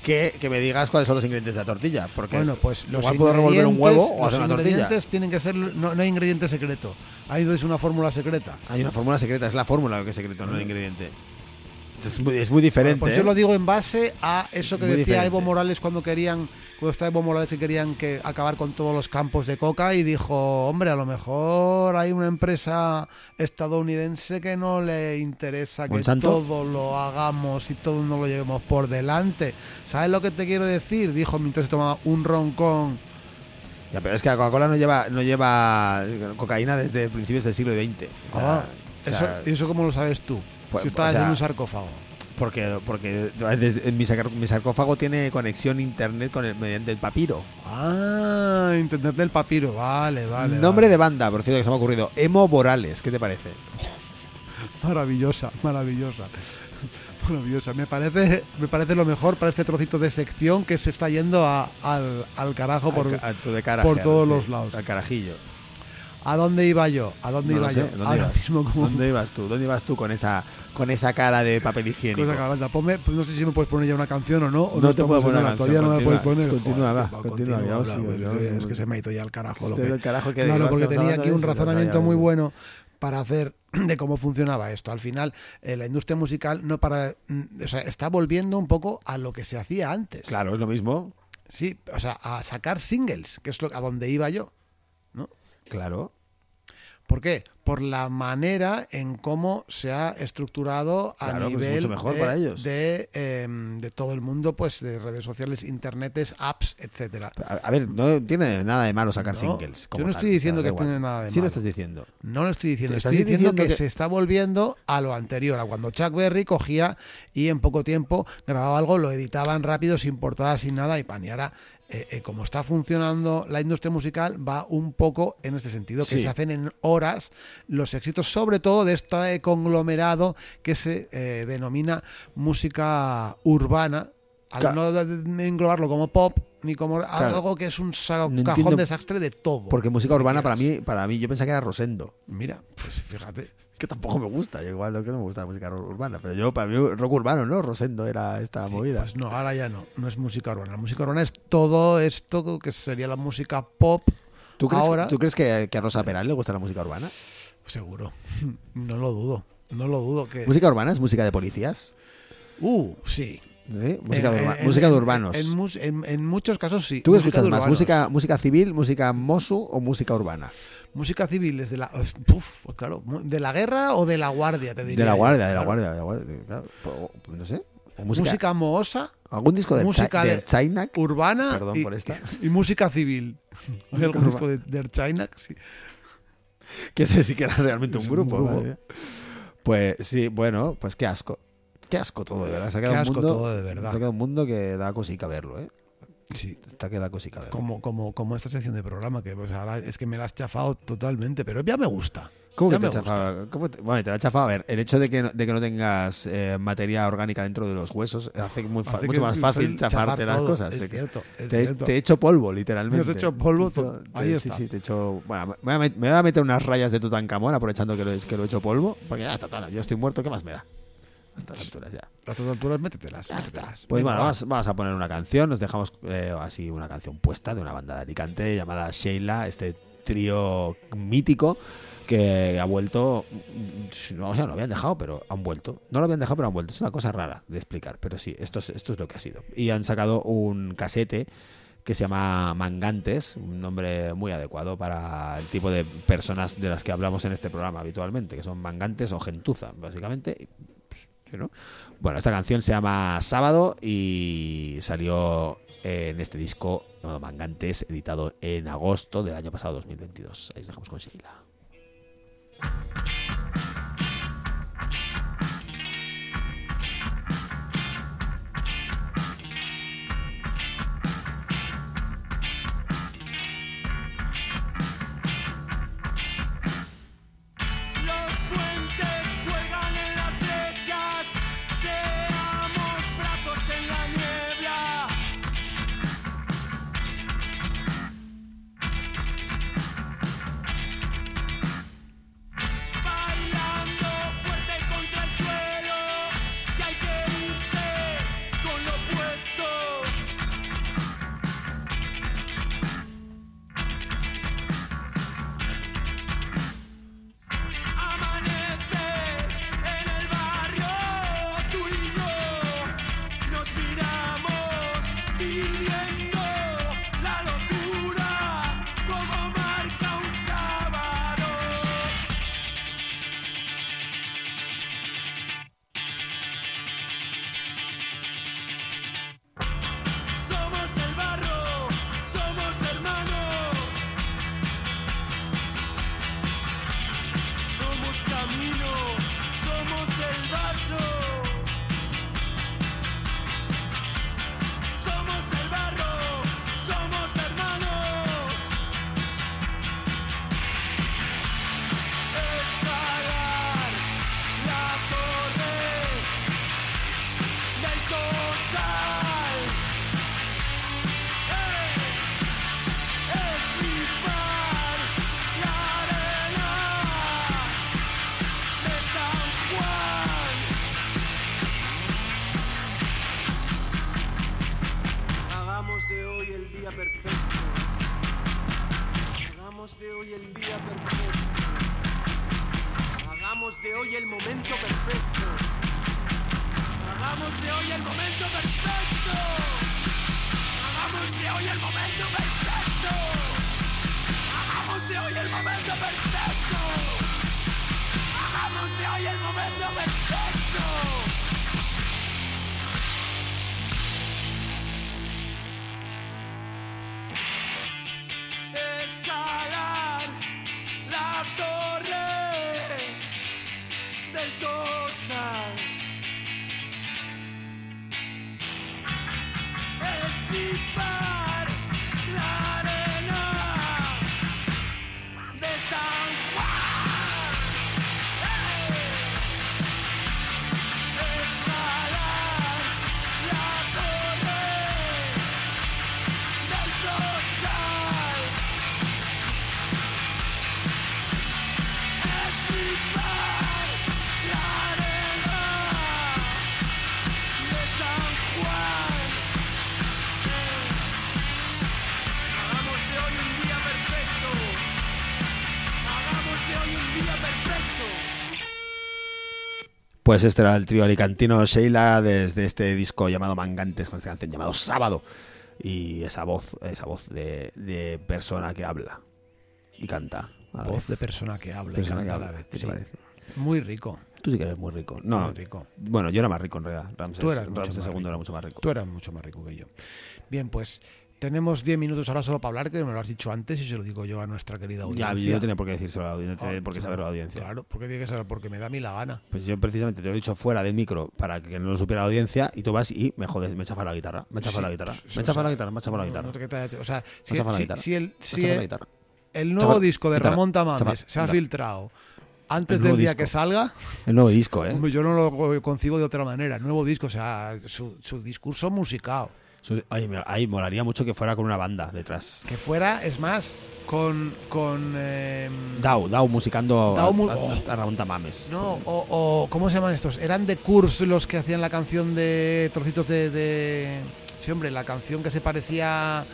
S2: que, que me digas cuáles son los ingredientes de la tortilla. Porque
S3: Bueno, pues los
S2: igual puedo revolver un huevo o hacer
S3: los
S2: una tortilla.
S3: ingredientes tienen que ser. No, no hay ingrediente secreto. Hay es una fórmula secreta.
S2: Hay una fórmula secreta, es la fórmula lo que es secreto, no el ingrediente. Es muy, es muy diferente.
S3: Pues
S2: ¿eh?
S3: yo lo digo en base a eso
S2: Es
S3: que decía
S2: diferente.
S3: Evo Morales cuando querían, cuando estaba Evo Morales que querían que acabar con todos los campos de coca y dijo, hombre, a lo mejor hay una empresa estadounidense que no le interesa que
S2: ¿Monsanto?
S3: todo lo hagamos y todo no lo llevemos por delante. ¿Sabes lo que te quiero decir? Dijo mientras se tomaba un roncón.
S2: Ya, pero es que la Coca-Cola no lleva, no lleva cocaína desde principios del siglo XX. O sea,
S3: Ah,
S2: o sea,
S3: eso, ¿Y eso cómo lo sabes tú?
S2: Pues,
S3: si estabas
S2: o sea,
S3: en un sarcófago.
S2: Porque, porque desde- mi, sacar- mi sarcófago tiene conexión internet con el, mediante el papiro.
S3: Ah, internet del papiro. Vale, vale.
S2: Nombre
S3: vale.
S2: de banda, por cierto, que se me ha ocurrido. Emo Morales, ¿qué te parece?
S3: Maravillosa, maravillosa. Maravillosa. Me parece, me parece lo mejor para este trocito de sección que se está yendo a- al, al carajo por.
S2: Al a de
S3: por todos
S2: sí,
S3: los lados.
S2: Al carajillo.
S3: ¿A dónde iba yo? ¿A dónde
S2: No
S3: iba
S2: sé,
S3: yo?
S2: ¿dónde
S3: Ahora
S2: ibas?
S3: mismo como
S2: ¿Dónde ibas tú? ¿Dónde ibas tú con esa, con esa cara de papel higiénico?
S3: cosa garganta. Ponme- pues no sé si me puedes poner ya una canción o no. o
S2: No te puedo poner una
S3: Todavía no me puedes poner.
S2: continúa, va, continúa,
S3: es que se me ha ido ya al carajo. lo que-
S2: del carajo que
S3: Claro, porque tenía aquí un razonamiento muy bueno para hacer de cómo funcionaba esto. Al final, eh, la industria musical no para, mm, o sea, está volviendo un poco a lo que se hacía antes.
S2: Claro, es lo mismo.
S3: Sí, o sea, a sacar singles, que es lo, a donde iba yo.
S2: Claro.
S3: ¿Por qué? Por la manera en cómo se ha estructurado a
S2: Claro,
S3: nivel
S2: mucho mejor
S3: de,
S2: para ellos.
S3: De, em, de todo el mundo, pues de redes sociales, internetes, apps, etcétera.
S2: A, a ver, no tiene nada de malo sacar
S3: No,
S2: singles.
S3: yo no
S2: tal,
S3: estoy diciendo que tiene nada de
S2: Sí lo
S3: malo.
S2: estás diciendo.
S3: No lo estoy diciendo, estoy diciendo,
S2: diciendo
S3: que,
S2: que-
S3: se está volviendo a lo anterior, a cuando Chuck Berry cogía y en poco tiempo grababa algo, lo editaban rápido, sin portada, sin nada, y pan. Y ahora, eh, eh, como está funcionando la industria musical, va un poco en este sentido, que
S2: Sí.
S3: se hacen en horas los éxitos, sobre todo de este conglomerado que se eh, denomina música urbana, al no englobarlo como pop, ni como algo que es un
S2: No
S3: cajón desastre de todo.
S2: Porque música urbana para mí, para mí, yo pensaba que era Rosendo.
S3: Mira, pues fíjate.
S2: Que tampoco me gusta. Yo igual lo que no me gusta la música urbana. Pero yo, para mí, rock urbano, ¿no? Rosendo era esta movida.
S3: Pues no, ahora ya no, no es música urbana. La música urbana es todo esto que sería la música pop.
S2: ¿Tú crees,
S3: ahora,
S2: ¿tú crees que, que a Rosa Peral le gusta la música urbana?
S3: seguro, no lo dudo, no lo dudo que.
S2: ¿Música urbana es música de policías?
S3: Uh, sí.
S2: ¿Sí? Música,
S3: En-
S2: de, urba-
S3: en-
S2: música de urbanos.
S3: En, muchos casos sí.
S2: ¿Tú qué escuchas más? ¿Música, ¿Música civil, música mosu o música urbana?
S3: Música civil es de la. Uf, pues claro, de la guerra o de la guardia, te diría.
S2: De la
S3: yo,
S2: guardia, de la
S3: claro.
S2: guardia, de la guardia. claro. O- o no sé. O música,
S3: Música mohosa,
S2: ¿Algún disco de,
S3: música de-
S2: Chainak?
S3: urbana
S2: Perdón
S3: y,
S2: por esta.
S3: y música civil. ¿Hay
S2: Música
S3: algún disco de, de China? Sí.
S2: Que ese sí que era realmente un grupo. mía. Pues sí, bueno, pues qué asco. Qué asco todo, de verdad. Se ha quedado
S3: Qué
S2: un mundo,
S3: todo, de verdad.
S2: Se ha quedado un mundo que da cosica verlo, ¿eh?
S3: Sí.
S2: Está que da cosica verlo.
S3: Como, como, como esta sección de programa, que pues ahora es que me la has chafado totalmente, pero ya me gusta.
S2: ¿Cómo
S3: ya
S2: que te
S3: me
S2: chafado? ¿Cómo te- Bueno, te la ha chafado. A ver, el hecho de que no, de que no tengas eh, materia orgánica dentro de los huesos hace, muy fa-
S3: Hace
S2: mucho más fácil
S3: chafar
S2: chafarte las
S3: todo.
S2: cosas.
S3: Es cierto, es
S2: te,
S3: cierto.
S2: te he hecho polvo, literalmente.
S3: Me has hecho polvo,
S2: Te hecho-
S3: ahí está.
S2: Sí, sí, te he hecho... Bueno, me voy, a meter unas rayas de Tutankamón aprovechando que lo, que lo he hecho polvo. Porque ya está, yo estoy muerto, ¿qué más me da? A estas alturas ya.
S3: A estas alturas, métetelas. métetelas.
S2: Pues
S3: Venga,
S2: bueno,
S3: va.
S2: vamos, vamos a poner una canción. Nos dejamos eh, así una canción puesta de una banda de Alicante llamada Sheila, este trío mítico que ha vuelto. mm, O sea, no lo habían dejado, pero han vuelto. No lo habían dejado, pero han vuelto. Es una cosa rara de explicar, pero sí, esto es, esto es lo que ha sido. Y han sacado un casete que se llama Mangantes, un nombre muy adecuado para el tipo de personas de las que hablamos en este programa habitualmente, que son mangantes o gentuza, básicamente. Bueno, esta canción se llama Sábado y salió en este disco llamado Mangantes, editado en agosto del año pasado, 2022. Ahí os dejamos con Sheila.
S4: Yeah.
S2: Pues este era el trío alicantino Sheila desde este disco llamado Mangantes con esta canción llamado Sábado y esa voz, esa voz de, de persona que habla y canta. a
S3: Voz
S2: vez.
S3: de persona que habla y
S2: Persona que
S3: canta a la
S2: habla.
S3: vez,
S2: ¿Qué te
S3: sí. Muy rico.
S2: Tú sí que eres muy rico. No,
S3: Muy rico.
S2: Bueno, yo era más rico en realidad. Ramses,
S3: Tú eras
S2: Ramses
S3: más
S2: II
S3: rico.
S2: era mucho más rico.
S3: Tú eras mucho más rico que yo. Bien, pues tenemos 10 minutos ahora solo para hablar, que me lo has dicho antes y se lo digo yo a nuestra querida
S2: Ya,
S3: audiencia.
S2: yo no tenía por qué decírselo a la audiencia, no por qué saberlo a la audiencia.
S3: Claro, porque tiene que saber, porque me da a mí la gana.
S2: Pues yo precisamente te lo he dicho fuera del micro para que no lo supiera la audiencia y tú vas y me jodes, me chafas la guitarra, me chafas
S3: Sí,
S2: la guitarra,
S3: sí,
S2: me
S3: o
S2: chafas
S3: sea,
S2: la guitarra, me chafas la guitarra.
S3: no te. O sea, si,
S2: chafas la
S3: si-
S2: guitarra.
S3: si el,
S2: Me
S3: si el,
S2: guitarra.
S3: el nuevo disco de
S2: guitarra,
S3: Ramón Tamames se ha
S2: guitarra.
S3: filtrado antes
S2: El
S3: del día
S2: disco.
S3: que salga,
S2: El nuevo disco, ¿eh?
S3: yo no lo concibo de otra manera. Nuevo disco, o sea, su, su discurso musical.
S2: Ay, me- ay, molaría mucho que fuera con una banda detrás.
S3: Que fuera, es más, con. con eh,
S2: Dau, Dau musicando
S3: Dau
S2: a, a-
S3: oh.
S2: a Ramón Tamames.
S3: No, o, o- ¿cómo se llaman estos? Eran de Kurs los que hacían la canción de trocitos de, de... Sí, hombre, la canción que se parecía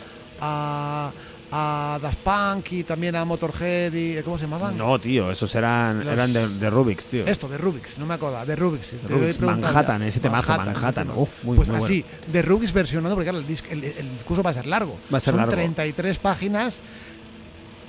S3: a, a Daft Punk y también a Motorhead y ¿cómo se llamaban?
S2: No, tío, esos eran,
S3: Los-
S2: eran de, de Rubik's, tío.
S3: Esto, de Rubik's, no me acordaba, de Rubik's. doy
S2: Rubik's, Manhattan,
S3: ya.
S2: ese temazo, Manhattan.
S3: ese
S2: Uf, muy-
S3: pues
S2: muy
S3: así, de Rubik's versionado, porque claro, el, disc- el- el discurso va a ser largo.
S2: Va a ser
S3: Son
S2: largo.
S3: 33 páginas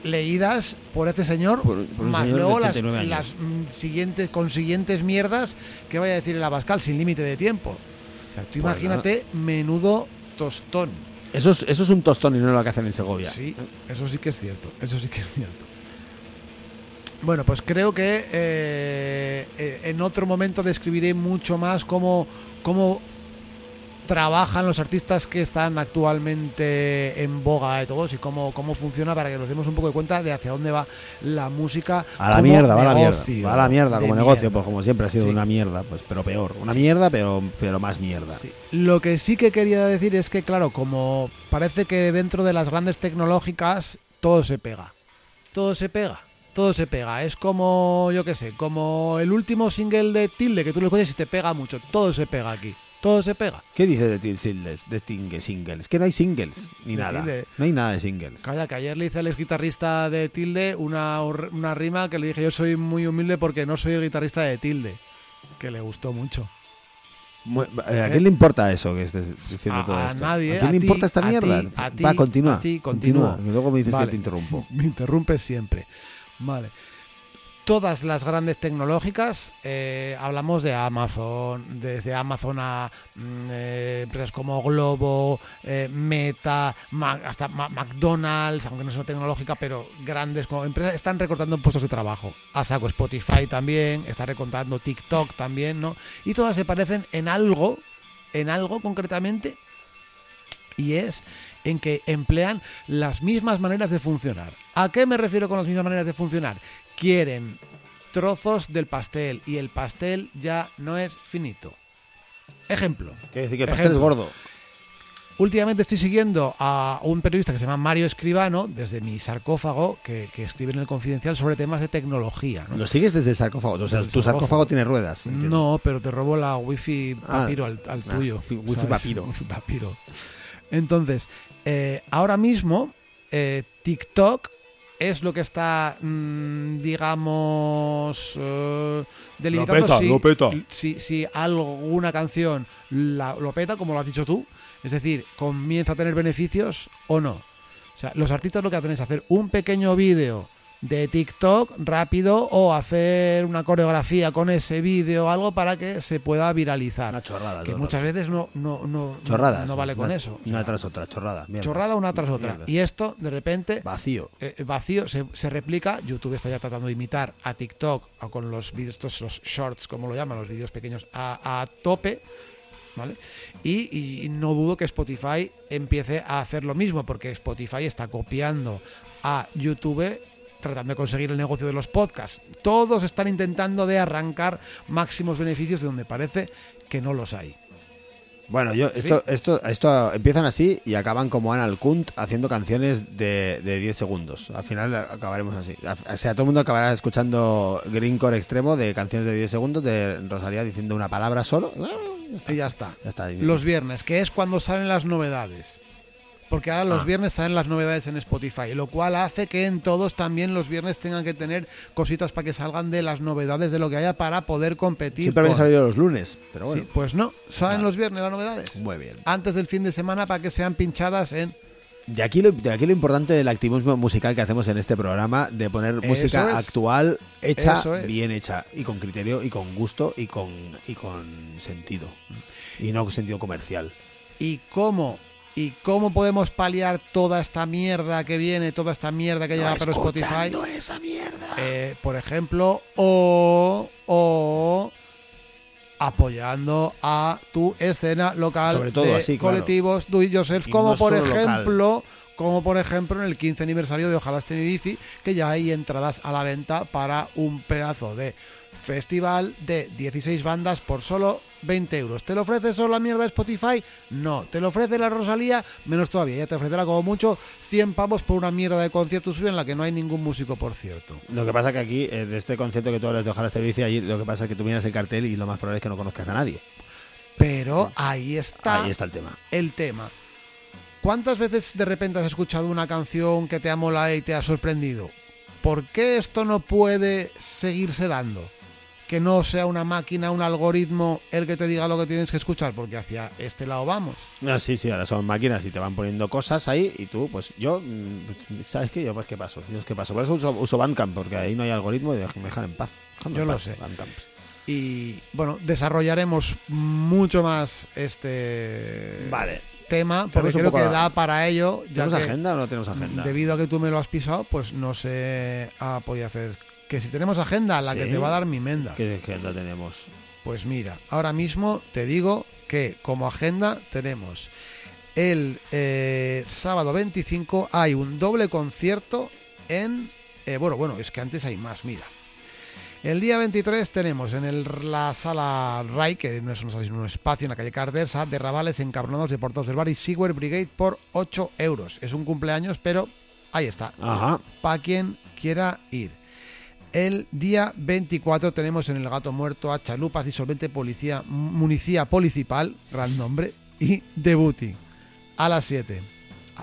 S3: leídas por este señor,
S2: Por- por
S3: más
S2: señor de
S3: luego las,
S2: 89 años.
S3: las mm, siguientes, consiguientes mierdas que vaya a decir el Abascal sin límite de tiempo. O sea, tú
S2: Pues
S3: imagínate, menudo tostón.
S2: Eso es, eso es un tostón y no lo que hacen en Segovia.
S3: Sí, eso sí que es cierto, eso sí que es cierto. Bueno, pues creo que eh, eh, en otro momento describiré mucho más cómo, cómo trabajan los artistas que están actualmente en boga de todos y cómo, cómo funciona para que nos demos un poco de cuenta de hacia dónde va la música.
S2: A la mierda, va a la mierda. Va a la mierda como negocio,
S3: mierda.
S2: pues como siempre ha sido
S3: Sí.
S2: una mierda, pues pero peor. Una mierda, pero, pero más mierda.
S3: Sí. Lo que sí que quería decir es que, claro, como parece que dentro de las grandes tecnológicas todo se pega. Todo se pega. Todo se pega. Es como, yo qué sé, como el último single de Tilde que tú lo escuchas y te pega mucho. Todo se pega aquí. Todo se pega.
S2: ¿Qué dice de Singles? De Tingue Singles. Que no hay singles, ni
S3: De
S2: nada.
S3: Tilde.
S2: No hay nada de singles.
S3: Calla, que ayer le hice al ex guitarrista de Tilde una, una rima que le dije yo soy muy humilde porque no soy el guitarrista de Tilde. Que le gustó mucho.
S2: Mu- eh, ¿A quién le importa eso que estés diciendo
S3: A-
S2: todo
S3: a
S2: esto?
S3: nadie,
S2: ¿A quién
S3: a
S2: le
S3: ti,
S2: importa esta
S3: a
S2: mierda?
S3: ti, a ti,
S2: Va, continúa.
S3: a ti,
S2: continúa.
S3: continúa.
S2: Y luego me dices
S3: Vale.
S2: que te interrumpo.
S3: Me interrumpes siempre. Vale. Todas las grandes tecnológicas, eh, hablamos de Amazon, desde Amazon a mm, eh, empresas como Globo, eh, Meta, hasta McDonald's, aunque no es tecnológica, pero grandes como empresas, están recortando puestos de trabajo. A saco Spotify también, está recortando TikTok también, ¿no? Y todas se parecen en algo, en algo concretamente, y es en que emplean las mismas maneras de funcionar. ¿A qué me refiero con las mismas maneras de funcionar? Quieren trozos del pastel y el pastel ya no es finito. Ejemplo.
S2: Quiere decir que el pastel es gordo.
S3: Últimamente estoy siguiendo a un periodista que se llama Mario Escribano, desde mi sarcófago, que, que escribe en el Confidencial sobre temas de tecnología. ¿no?
S2: Lo sigues desde el sarcófago. O sea,
S3: Desde
S2: tu sarcófago
S3: sarcófago.
S2: tiene ruedas. entiendo.
S3: No, pero te robo la wifi
S2: Ah,
S3: papiro al, al
S2: ah,
S3: tuyo.
S2: wi- wifi
S3: ¿sabes?
S2: papiro.
S3: Wifi papiro. Entonces, eh, ahora mismo, eh, TikTok es lo que está, mm, digamos, eh, delimitando
S2: peta,
S3: si,
S2: lo peta.
S3: si, si alguna canción la- lo peta, como lo has dicho tú, es decir, comienza a tener beneficios o no. O sea, los artistas lo que hacen es hacer un pequeño vídeo de TikTok rápido o hacer una coreografía con ese vídeo o algo para que se pueda viralizar.
S2: Una chorrada.
S3: que muchas veces no, no, no,
S2: Chorradas.
S3: no vale con
S2: Una-
S3: eso. O
S2: Una
S3: sea,
S2: tras otra, chorrada.
S3: chorrada una tras otra. Y esto, de repente,
S2: Vacío.
S3: eh, vacío se, se replica. YouTube está ya tratando de imitar a TikTok o con los vídeos, estos los shorts, como lo llaman, los vídeos pequeños, a, a tope. ¿Vale? Y, y no dudo que Spotify empiece a hacer lo mismo, porque Spotify está copiando a YouTube tratando de conseguir el negocio de los podcasts. Todos están intentando de arrancar máximos beneficios de donde parece que no los hay.
S2: Bueno, yo, esto, esto, esto empiezan así y acaban como Anal Kunt haciendo canciones de, de 10 segundos. Al final acabaremos así. O sea, todo el mundo acabará escuchando Greencore Extremo de canciones de 10 segundos de Rosalía diciendo una palabra solo.
S3: Y ya está.
S2: Ya está.
S3: Los viernes, que es cuando salen las novedades. Porque ahora los
S2: Ah.
S3: viernes salen las novedades en Spotify, lo cual hace que en todos también los viernes tengan que tener cositas para que salgan de las novedades de lo que haya para poder competir.
S2: Siempre habían
S3: con-
S2: salido los lunes, pero bueno.
S3: Sí, pues no, salen los viernes las novedades.
S2: Muy bien.
S3: Antes del fin de semana para que sean pinchadas en...
S2: De aquí, lo, de aquí lo importante del activismo musical que hacemos en este programa, de poner
S3: Eso
S2: música
S3: es.
S2: actual, hecha,
S3: es.
S2: bien hecha, y con criterio, y con gusto, y con, y con sentido. Y no sentido comercial.
S3: ¿Y cómo? ¿Y cómo podemos paliar toda esta mierda que viene, toda esta mierda que llega por Spotify?
S2: esa mierda.
S3: Eh, por ejemplo, o, o apoyando a tu escena local
S2: Sobre todo
S3: de
S2: así, claro.
S3: colectivos do it yourself, como
S2: no
S3: por
S2: local.
S3: Como por ejemplo en el 15 aniversario de Ojalá esté mi bici, que ya hay entradas a la venta para un pedazo de festival de 16 bandas por solo 20 euros. ¿Te lo ofrece solo la mierda de Spotify? No. ¿Te lo ofrece la Rosalía? Menos todavía. Ya te ofrecerá como mucho 100 pavos por una mierda de concierto suyo en la que no hay ningún músico, por cierto.
S2: Lo que pasa que aquí, eh, de este concierto que tú hablas de Ojalá este bici, allí lo que pasa es que tú miras el cartel y lo más probable es que no conozcas a nadie.
S3: Pero ahí está,
S2: Ahí está el tema.
S3: el tema. ¿Cuántas veces de repente has escuchado una canción que te ha molado y te ha sorprendido? ¿Por qué esto no puede seguirse dando? Que no sea una máquina, un algoritmo el que te diga lo que tienes que escuchar, porque hacia este lado vamos.
S2: Ah, sí, sí, ahora son máquinas y te van poniendo cosas ahí y tú, pues yo, mm, ¿sabes qué? Yo, pues qué paso, yo es que paso. Por eso uso, uso Bandcamp, porque ahí no hay algoritmo y me dejan en paz.
S3: Yo
S2: en
S3: lo
S2: paz,
S3: sé.
S2: Bandcamp.
S3: Y bueno, desarrollaremos mucho más este
S2: Vale.
S3: Tema, porque creo que da para ello. Ya
S2: ¿Tenemos
S3: que
S2: agenda o no tenemos agenda?
S3: Debido a que tú me lo has pisado, pues no se ha podido hacer. Que si tenemos agenda, la que te va a dar mi menda.
S2: ¿Qué agenda tenemos?
S3: Pues mira, ahora mismo te digo que como agenda tenemos el eh, sábado 25 hay un doble concierto en... eh, bueno, bueno, es que antes hay más, mira. El día 23 tenemos en el, la sala RAI, que no es un, sala, sino un espacio en la calle Cardersa, de rabales encabronados de portados del bar y Seawear Brigade por 8 euros. Es un cumpleaños, pero ahí está
S2: Ajá.
S3: para quien quiera ir. El día 24 tenemos en el Gato Muerto a Chalupas Disolvente Policía, Municía Policipal, gran nombre, y Debuti, a las 7,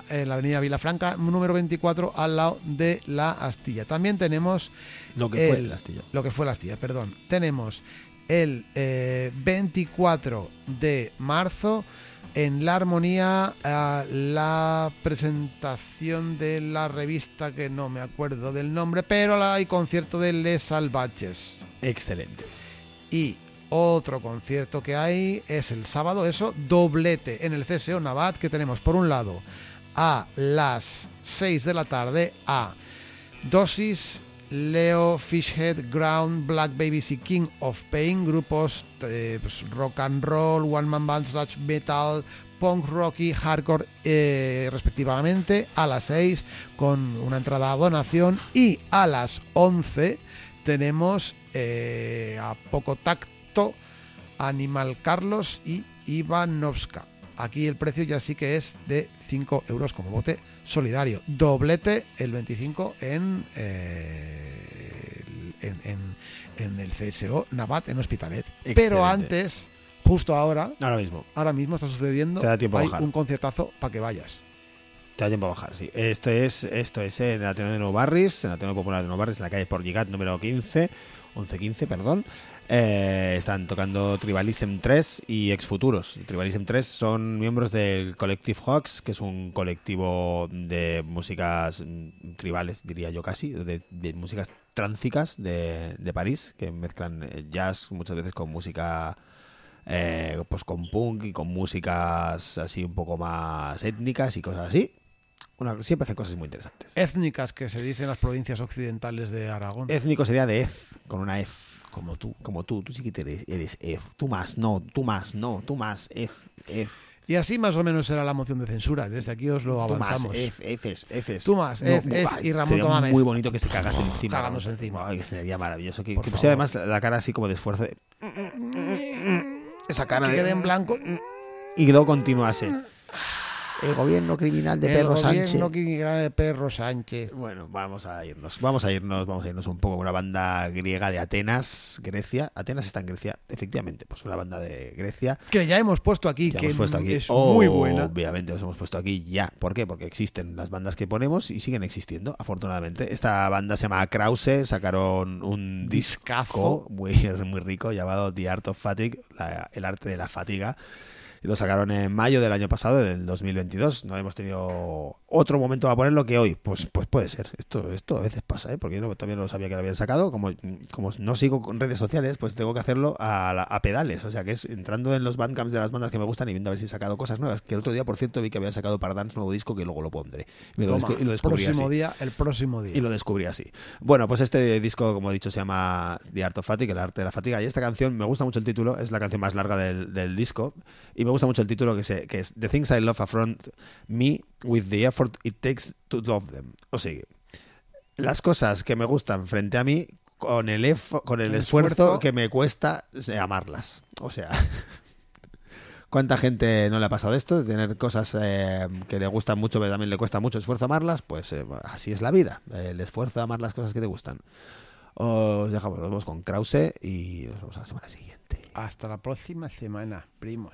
S3: en la avenida Vilafranca, número 24, al lado de la Astilla. También tenemos
S2: Lo que fue
S3: el-
S2: el Astilla.
S3: lo que fue la Astilla, perdón. Tenemos el eh, 24 de marzo en la armonía eh, la presentación de la revista que no me acuerdo del nombre, pero la- hay concierto de Les Salvaches.
S2: Excelente.
S3: Y otro concierto que hay es el sábado, eso, doblete en el CSO Navat, que tenemos por un lado a las 6 de la tarde a Dosis, Leo, Fishhead, Ground, Black Babies y King of Pain, grupos eh, pues, rock and roll, one man bands, thrash metal, punk rocky, hardcore eh, respectivamente, a las 6 con una entrada a donación y a las 11 tenemos eh, a poco tacto Animal Carlos y Ivanovska. Aquí el precio ya sí que es de 5 euros como bote solidario. Doblete el 25 en, eh, en, en- en el CSO Navat en Hospitalet. Pero antes, justo ahora,
S2: Ahora mismo.
S3: ahora mismo está sucediendo,
S2: Te da tiempo a
S3: hay
S2: bajar.
S3: un conciertazo para que vayas.
S2: Te da tiempo a bajar, sí. Esto es, esto es en el Ateneo de Nuevo Barris, en el Ateneo Popular de Nuevo Barris, en la calle Porligat número 15, 1115, perdón. Eh, están tocando Tribalism 3 y Exfuturos. Tribalism 3 son miembros del Collective Hawks, que es un colectivo de músicas mm, tribales, diría yo casi, de, de músicas tráncicas de, de París, que mezclan eh, jazz muchas veces con música eh, pues con punk y con músicas así un poco más étnicas y cosas así. Una- siempre hacen cosas muy interesantes.
S3: Étnicas que se dice en las provincias occidentales de Aragón.
S2: Étnico sería de ez, con una ez.
S3: Como tú.
S2: Como tú, tú sí que eres, eres ez. Tú más, no, tú más, no, tú más, ez, ez.
S3: Y así más o menos era la moción de censura. Desde aquí os lo
S2: Tú más,
S3: avanzamos.
S2: ez, eces, eces.
S3: Tú más, ez,
S2: ay,
S3: y Ramón
S2: sería
S3: Tomames.
S2: muy bonito que se cagase encima.
S3: cagándose encima.
S2: Ay, que sería maravilloso. Que,
S3: Por
S2: que pusiera además la cara así como de esfuerzo. de- Esa cara
S3: que
S2: de-
S3: quede en blanco.
S2: Y luego continuase. El gobierno criminal de
S3: el gobierno
S2: Sánchez.
S3: que gana de Perro Sánchez.
S2: Bueno, vamos a irnos, vamos a irnos, vamos a irnos un poco. Una banda griega de Atenas, Grecia. Atenas está en Grecia, efectivamente, pues una banda de Grecia.
S3: Que ya hemos puesto aquí,
S2: que
S3: que
S2: hemos puesto aquí.
S3: es muy buena.
S2: Obviamente los hemos puesto aquí ya. ¿Por qué? Porque existen las bandas que ponemos y siguen existiendo, afortunadamente. Esta banda se llama Krause, sacaron un
S3: Discazo.
S2: disco muy, muy rico llamado The Art of Fatigue, la- el arte de la fatiga. Y lo sacaron en mayo del año pasado, del 2022. No hemos tenido otro momento para ponerlo que hoy. Pues, pues puede ser. Esto, esto a veces pasa, ¿eh? porque yo no, también no sabía que lo habían sacado. Como, como no sigo con redes sociales, pues tengo que hacerlo a, la- a pedales. O sea, que es entrando en los bandcamps de las bandas que me gustan y viendo a ver si he sacado cosas nuevas. Que el otro día, por cierto, vi que habían sacado para Dance nuevo disco que luego lo pondré. Y lo,
S3: Toma,
S2: descubrí
S3: próximo
S2: así.
S3: día, el próximo día.
S2: Y lo descubrí así. Bueno, pues este disco, como he dicho, se llama The Art of Fatigue, el arte de la fatiga. Y esta canción, me gusta mucho el título, es la canción más larga del, del disco. Y me gusta mucho el título que, se, que es The Things I Love Affront Me with the Effort It Takes to Love Them. O sea, las cosas que me gustan frente a mí con el, efo- con el
S3: El
S2: esfuerzo,
S3: esfuerzo.
S2: que me cuesta eh, amarlas. O sea... ¿Cuánta gente no le ha pasado esto? De tener cosas eh, que le gustan mucho, pero también le cuesta mucho esfuerzo amarlas. Pues eh, así es la vida. El esfuerzo de amar las cosas que te gustan. Os dejamos, nos vemos con Krause y nos vemos la semana siguiente.
S3: Hasta la próxima semana, primos.